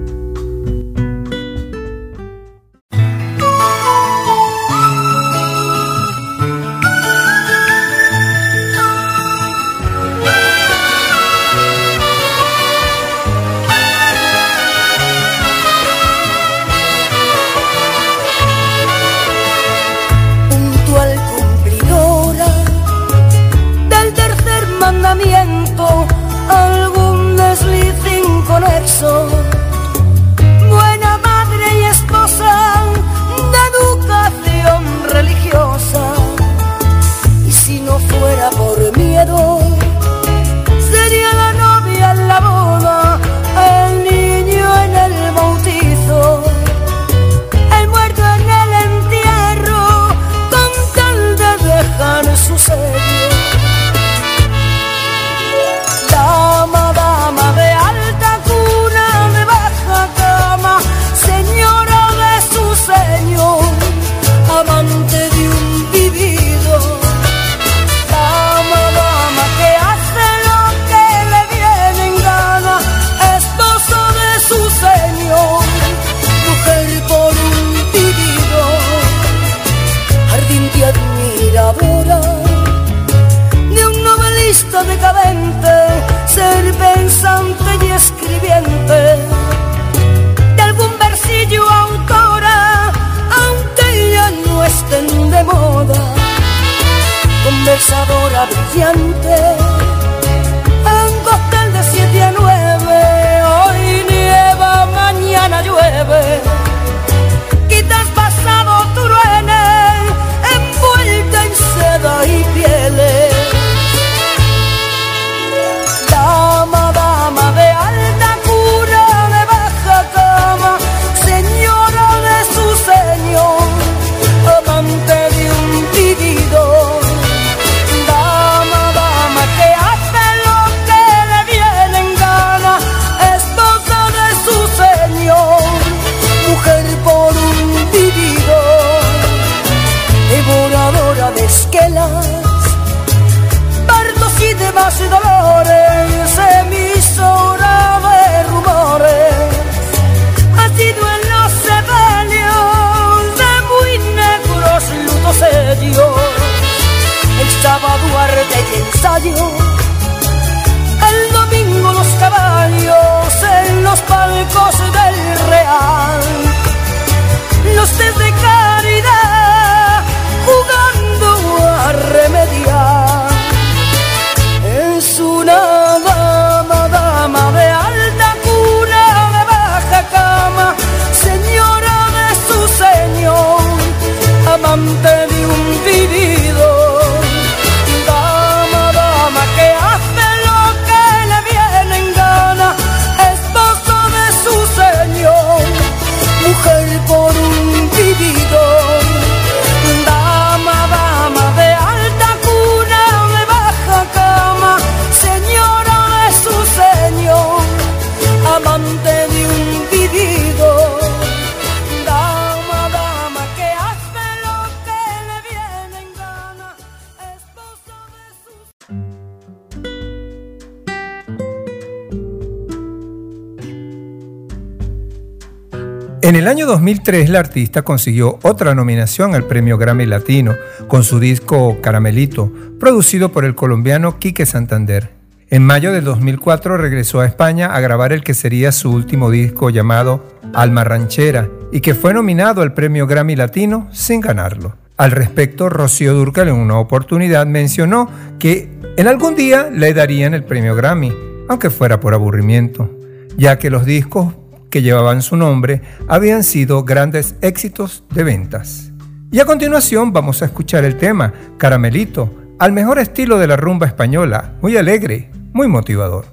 En el año 2003 la artista consiguió otra nominación al Premio Grammy Latino con su disco Caramelito, producido por el colombiano Quique Santander. En mayo del 2004 regresó a España a grabar el que sería su último disco llamado Alma Ranchera y que fue nominado al Premio Grammy Latino sin ganarlo. Al respecto, Rocío Durcal en una oportunidad mencionó que en algún día le darían el Premio Grammy, aunque fuera por aburrimiento, ya que los discos que llevaban su nombre habían sido grandes éxitos de ventas. Y a continuación vamos a escuchar el tema Caramelito, al mejor estilo de la rumba española, muy alegre, muy motivador.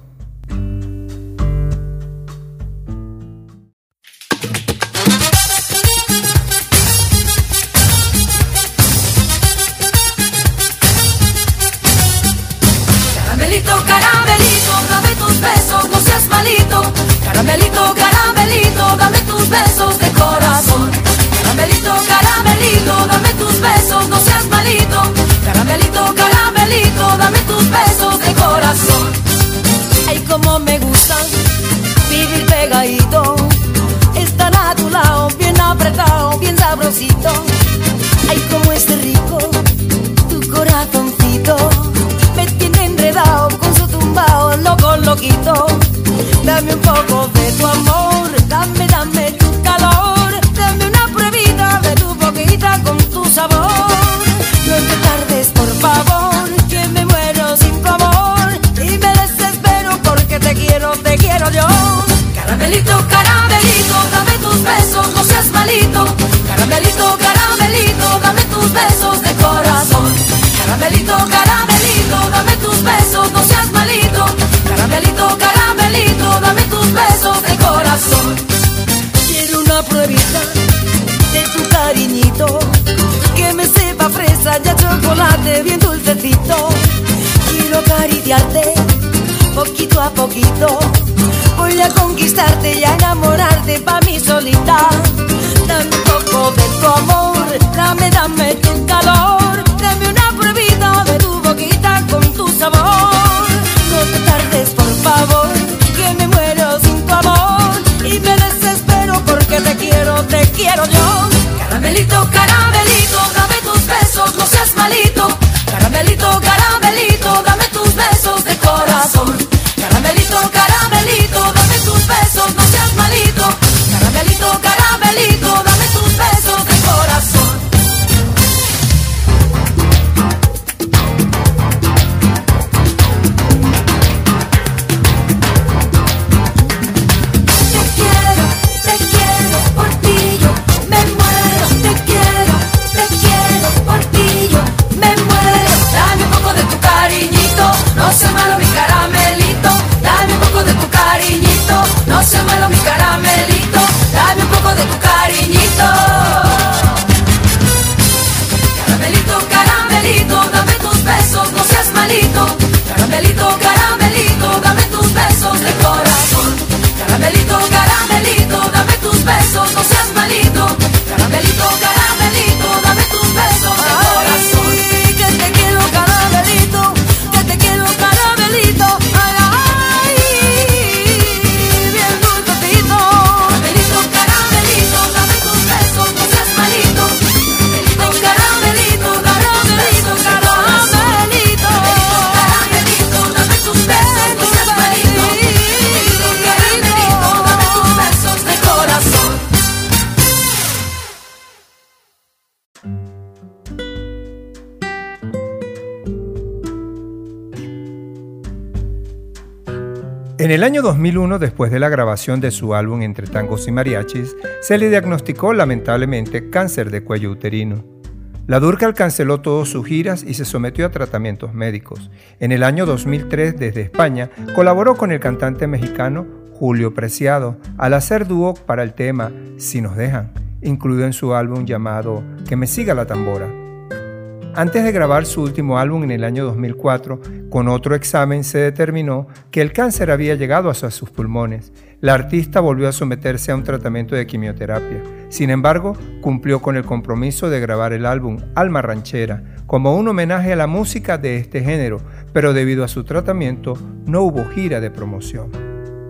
Caramelito, caramelito, dame tus besos, no seas malito. Caramelito, dame tus besos de corazón. Caramelito, caramelito, dame tus besos, no seas malito. Caramelito, caramelito, dame tus besos de corazón. Ay, como me gusta vivir pegadito. Estar a tu lado, bien apretado, bien sabrosito. Ay, como es rico tu corazoncito. Me tiene enredado con su tumbao, loco, loquito. Dame un poco de tu amor, dame, dame tu calor. Dame una pruebita de tu boquita con tu sabor. No te tardes, por favor, que me muero sin tu amor. Y me desespero porque te quiero, te quiero yo. Caramelito, caramelito, dame tus besos, no seas malito. Caramelito, caramelito, dame tus besos de corazón. Caramelito, caramelito, dame tus besos, no seas malito. Caramelito, caramelito, dame tus besos de corazón. Quiero una pruebita de tu cariñito Que me sepa fresa y a chocolate bien dulcecito. Quiero acariciarte poquito a poquito. Voy a conquistarte y a enamorarte pa' mí solita. Dame un poco de tu amor, dame, dame tu calor quiero, yo Caramelito, caramelito, dame tus besos, no seas malito. El año 2001, después de la grabación de su álbum Entre Tangos y Mariachis, se le diagnosticó lamentablemente cáncer de cuello uterino. La Durcal canceló todas sus giras y se sometió a tratamientos médicos. En el año 2003, desde España, colaboró con el cantante mexicano Julio Preciado al hacer dúo para el tema Si nos dejan, incluido en su álbum llamado Que me siga la tambora. Antes de grabar su último álbum en el año 2004, con otro examen se determinó que el cáncer había llegado a sus pulmones. La artista volvió a someterse a un tratamiento de quimioterapia. Sin embargo, cumplió con el compromiso de grabar el álbum Alma Ranchera como un homenaje a la música de este género, pero debido a su tratamiento no hubo gira de promoción.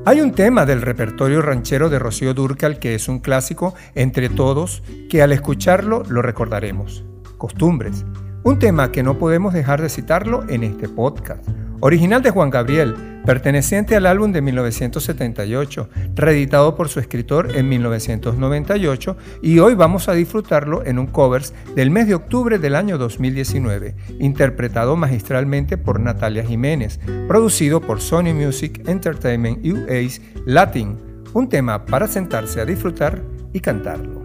Hay un tema del repertorio ranchero de Rocío Durcal que es un clásico entre todos que al escucharlo lo recordaremos. Costumbres. Un tema que no podemos dejar de citarlo en este podcast. Original de Juan Gabriel, perteneciente al álbum de 1978, reeditado por su escritor en 1998 y hoy vamos a disfrutarlo en un covers del mes de octubre del año 2019, interpretado magistralmente por Natalia Jiménez, producido por Sony Music Entertainment UA's Latin, un tema para sentarse a disfrutar y cantarlo.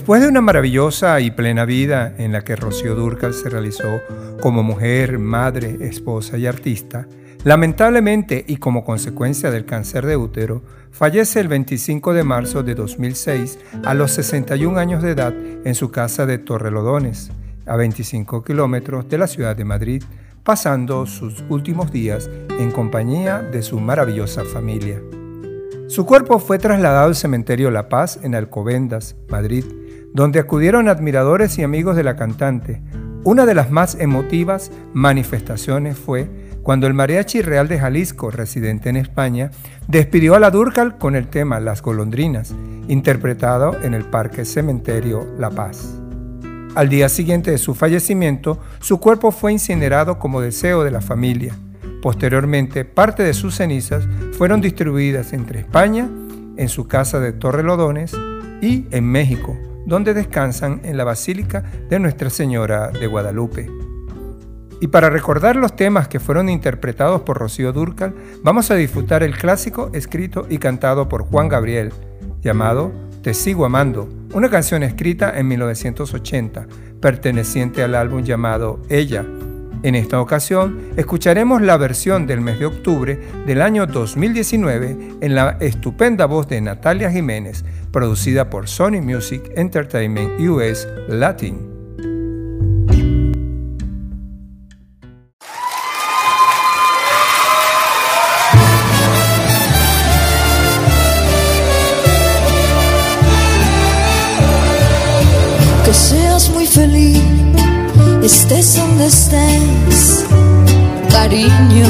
Después de una maravillosa y plena vida en la que Rocío Dúrcal se realizó como mujer, madre, esposa y artista, lamentablemente y como consecuencia del cáncer de útero, fallece el 25 de marzo de 2006 a los 61 años de edad en su casa de Torrelodones, a 25 kilómetros de la ciudad de Madrid, pasando sus últimos días en compañía de su maravillosa familia. Su cuerpo fue trasladado al cementerio La Paz en Alcobendas, Madrid, donde acudieron admiradores y amigos de la cantante. Una de las más emotivas manifestaciones fue cuando el Mariachi Real de Jalisco, residente en España, despidió a la Durcal con el tema Las golondrinas, interpretado en el Parque Cementerio La Paz. Al día siguiente de su fallecimiento, su cuerpo fue incinerado como deseo de la familia. Posteriormente, parte de sus cenizas fueron distribuidas entre España, en su casa de Torrelodones, y en México, donde descansan en la Basílica de Nuestra Señora de Guadalupe. Y para recordar los temas que fueron interpretados por Rocío Dúrcal, vamos a disfrutar el clásico escrito y cantado por Juan Gabriel, llamado Te sigo amando, una canción escrita en 1980, perteneciente al álbum llamado Ella. En esta ocasión escucharemos la versión del mes de octubre del año 2019 en la estupenda voz de Natalia Jiménez, producida por Sony Music Entertainment US Latin. Que seas muy feliz, estés donde estés, cariño.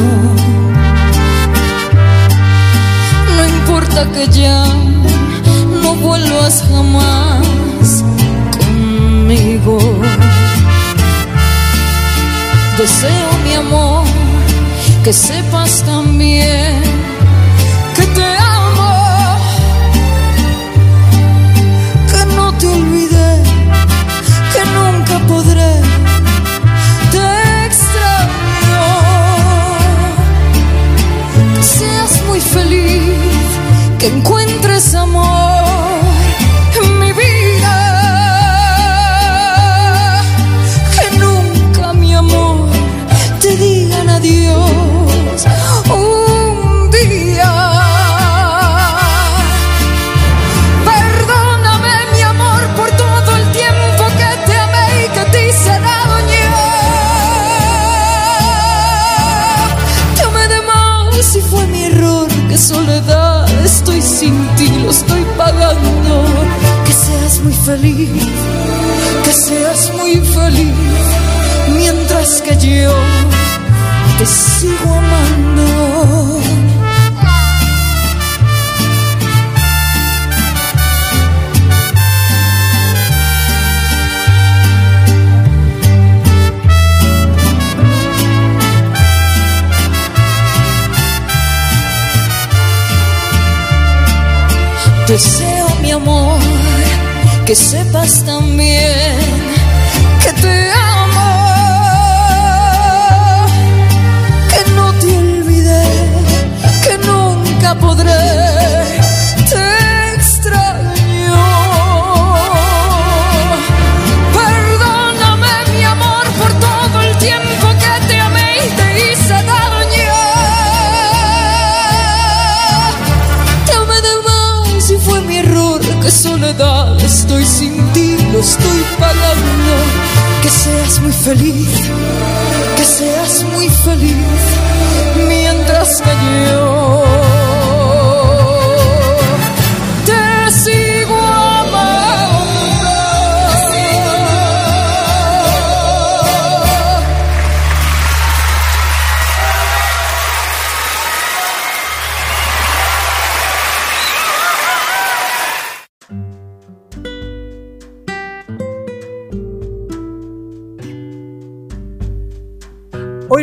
No importa que ya no vuelvas jamás conmigo. Deseo mi amor que sepas también que encuentres amor feliz, que seas muy feliz, mientras que yo te sigo amando. Deseo mi amor que sepas también que te amo, que no te olvidé, que nunca podré. Estoy pagando. Que seas muy feliz, que seas muy feliz, mientras que yo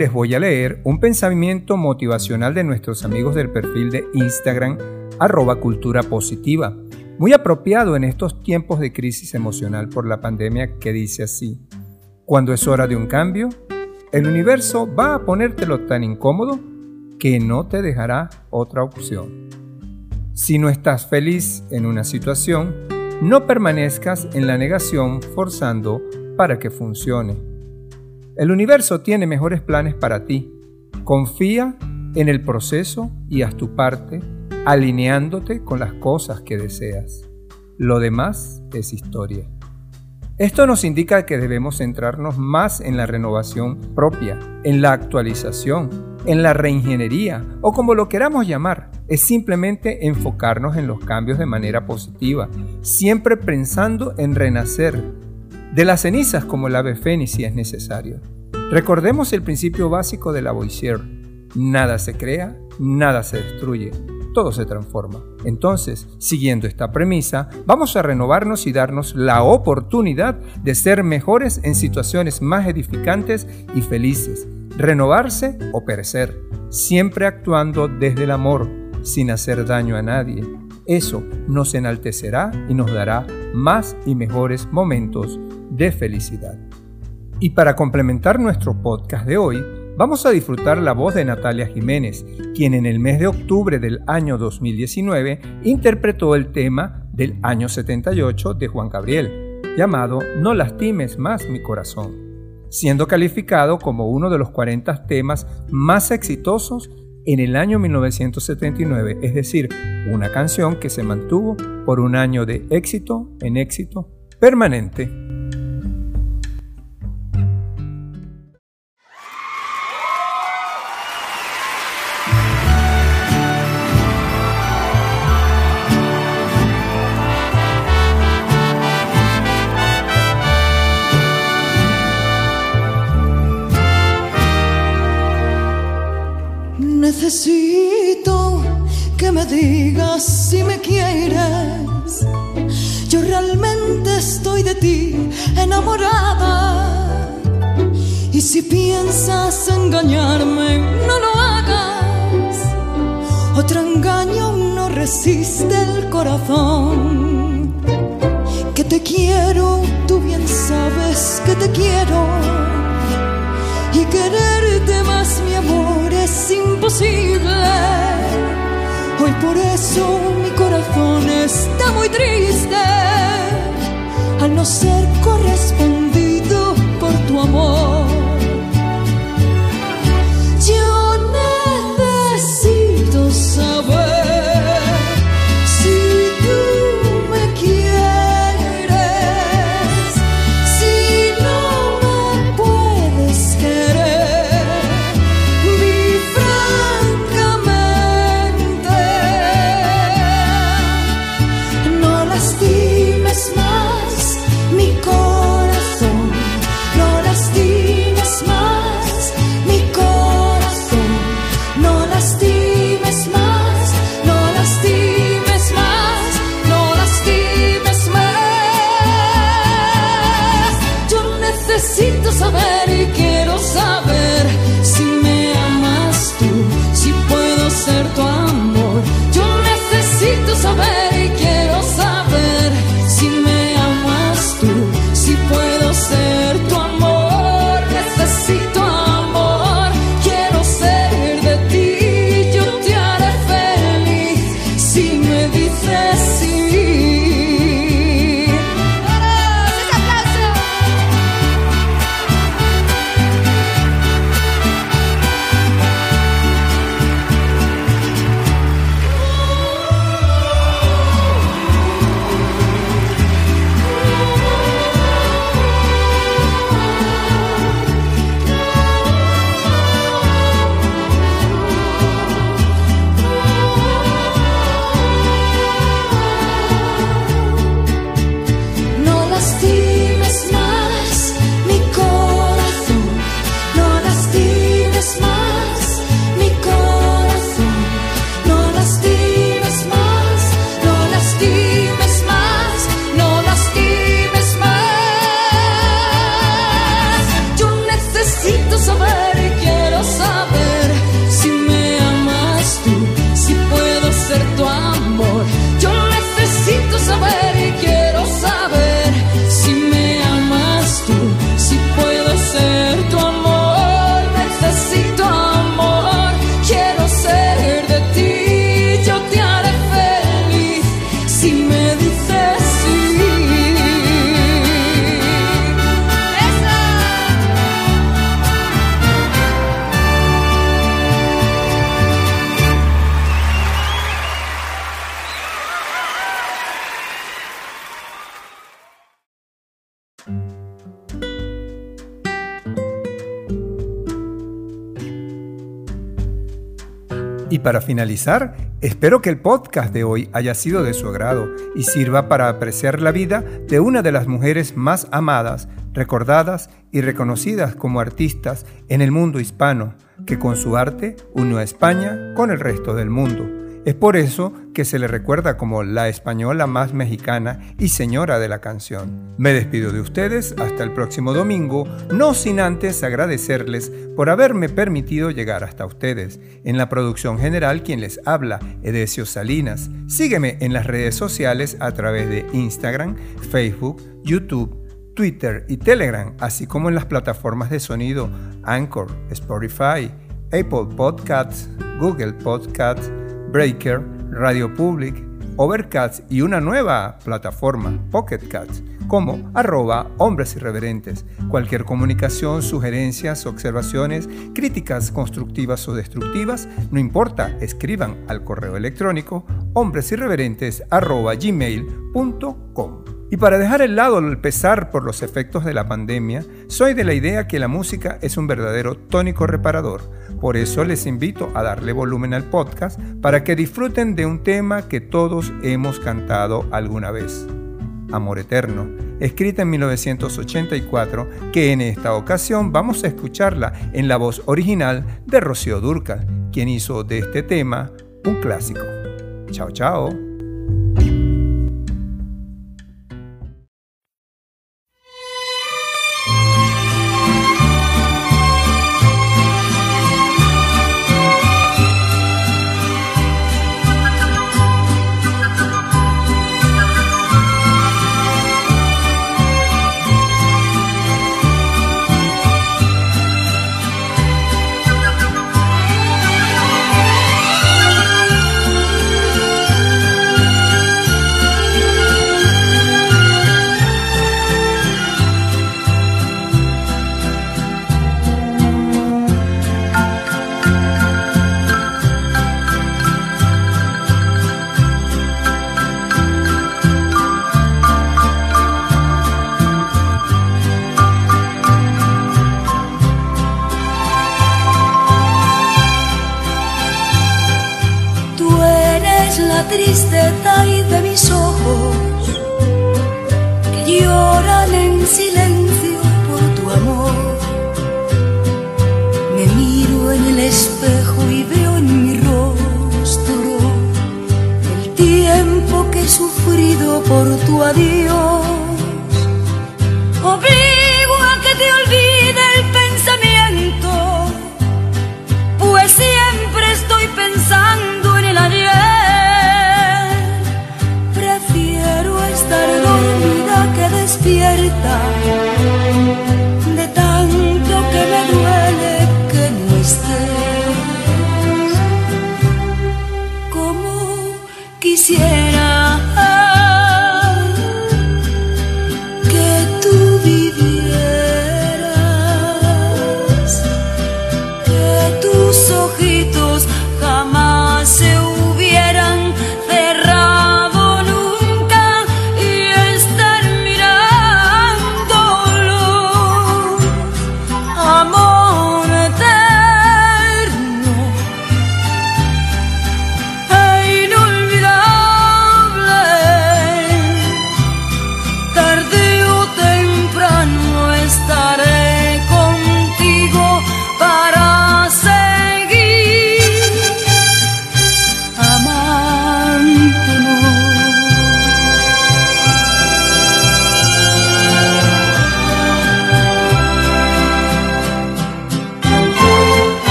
les voy a leer un pensamiento motivacional de nuestros amigos del perfil de Instagram arroba cultura positiva, muy apropiado en estos tiempos de crisis emocional por la pandemia que dice así, cuando es hora de un cambio, el universo va a ponértelo tan incómodo que no te dejará otra opción. Si no estás feliz en una situación, no permanezcas en la negación forzando para que funcione. El universo tiene mejores planes para ti. Confía en el proceso y haz tu parte, alineándote con las cosas que deseas. Lo demás es historia. Esto nos indica que debemos centrarnos más en la renovación propia, en la actualización, en la reingeniería o como lo queramos llamar. Es simplemente enfocarnos en los cambios de manera positiva, siempre pensando en renacer, de las cenizas como el ave fénix si es necesario. Recordemos el principio básico de la Boissier. Nada se crea, nada se destruye, todo se transforma. Entonces, siguiendo esta premisa, vamos a renovarnos y darnos la oportunidad de ser mejores en situaciones más edificantes y felices. Renovarse o perecer, siempre actuando desde el amor, sin hacer daño a nadie. Eso nos enaltecerá y nos dará más y mejores momentos de felicidad. Y para complementar nuestro podcast de hoy, vamos a disfrutar la voz de Natalia Jiménez, quien en el mes de octubre del año 2019 interpretó el tema del año 78 de Juan Gabriel, llamado No lastimes más mi corazón, siendo calificado como uno de los 40 temas más exitosos en el año 1979, es decir, una canción que se mantuvo por un año de éxito en éxito permanente. Que me digas si me quieres. Yo realmente estoy de ti enamorada. Y si piensas engañarme, no lo hagas. Otro engaño no resiste el corazón. Que te quiero, tú bien sabes que te quiero y quererte más, mi amor, es imposible. Hoy por eso mi corazón está muy triste al no ser correspondido por tu amor. Yo necesito saber para finalizar, espero que el podcast de hoy haya sido de su agrado y sirva para apreciar la vida de una de las mujeres más amadas, recordadas y reconocidas como artistas en el mundo hispano, que con su arte unió a España con el resto del mundo. Es por eso que se le recuerda como la española más mexicana y señora de la canción. Me despido de ustedes hasta el próximo domingo, no sin antes agradecerles por haberme permitido llegar hasta ustedes. En la producción general, quien les habla, Edesio Salinas. Sígueme en las redes sociales a través de Instagram, Facebook, YouTube, Twitter y Telegram, así como en las plataformas de sonido Anchor, Spotify, Apple Podcasts, Google Podcasts, Breaker, Radio Public, Overcast y una nueva plataforma, Pocket Cats, como arroba hombres irreverentes. Cualquier comunicación, sugerencias, observaciones, críticas constructivas o destructivas, no importa, escriban al correo electrónico hombresirreverentes arroba gmail.com. Y para dejar el lado el pesar por los efectos de la pandemia, soy de la idea que la música es un verdadero tónico reparador. Por eso les invito a darle volumen al podcast para que disfruten de un tema que todos hemos cantado alguna vez. Amor Eterno, escrita en 1984, que en esta ocasión vamos a escucharla en la voz original de Rocío Durcal, quien hizo de este tema un clásico. Chao, chao.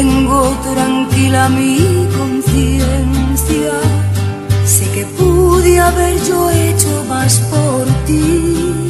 Tengo tranquila mi conciencia, sé que pude haber yo hecho más por ti.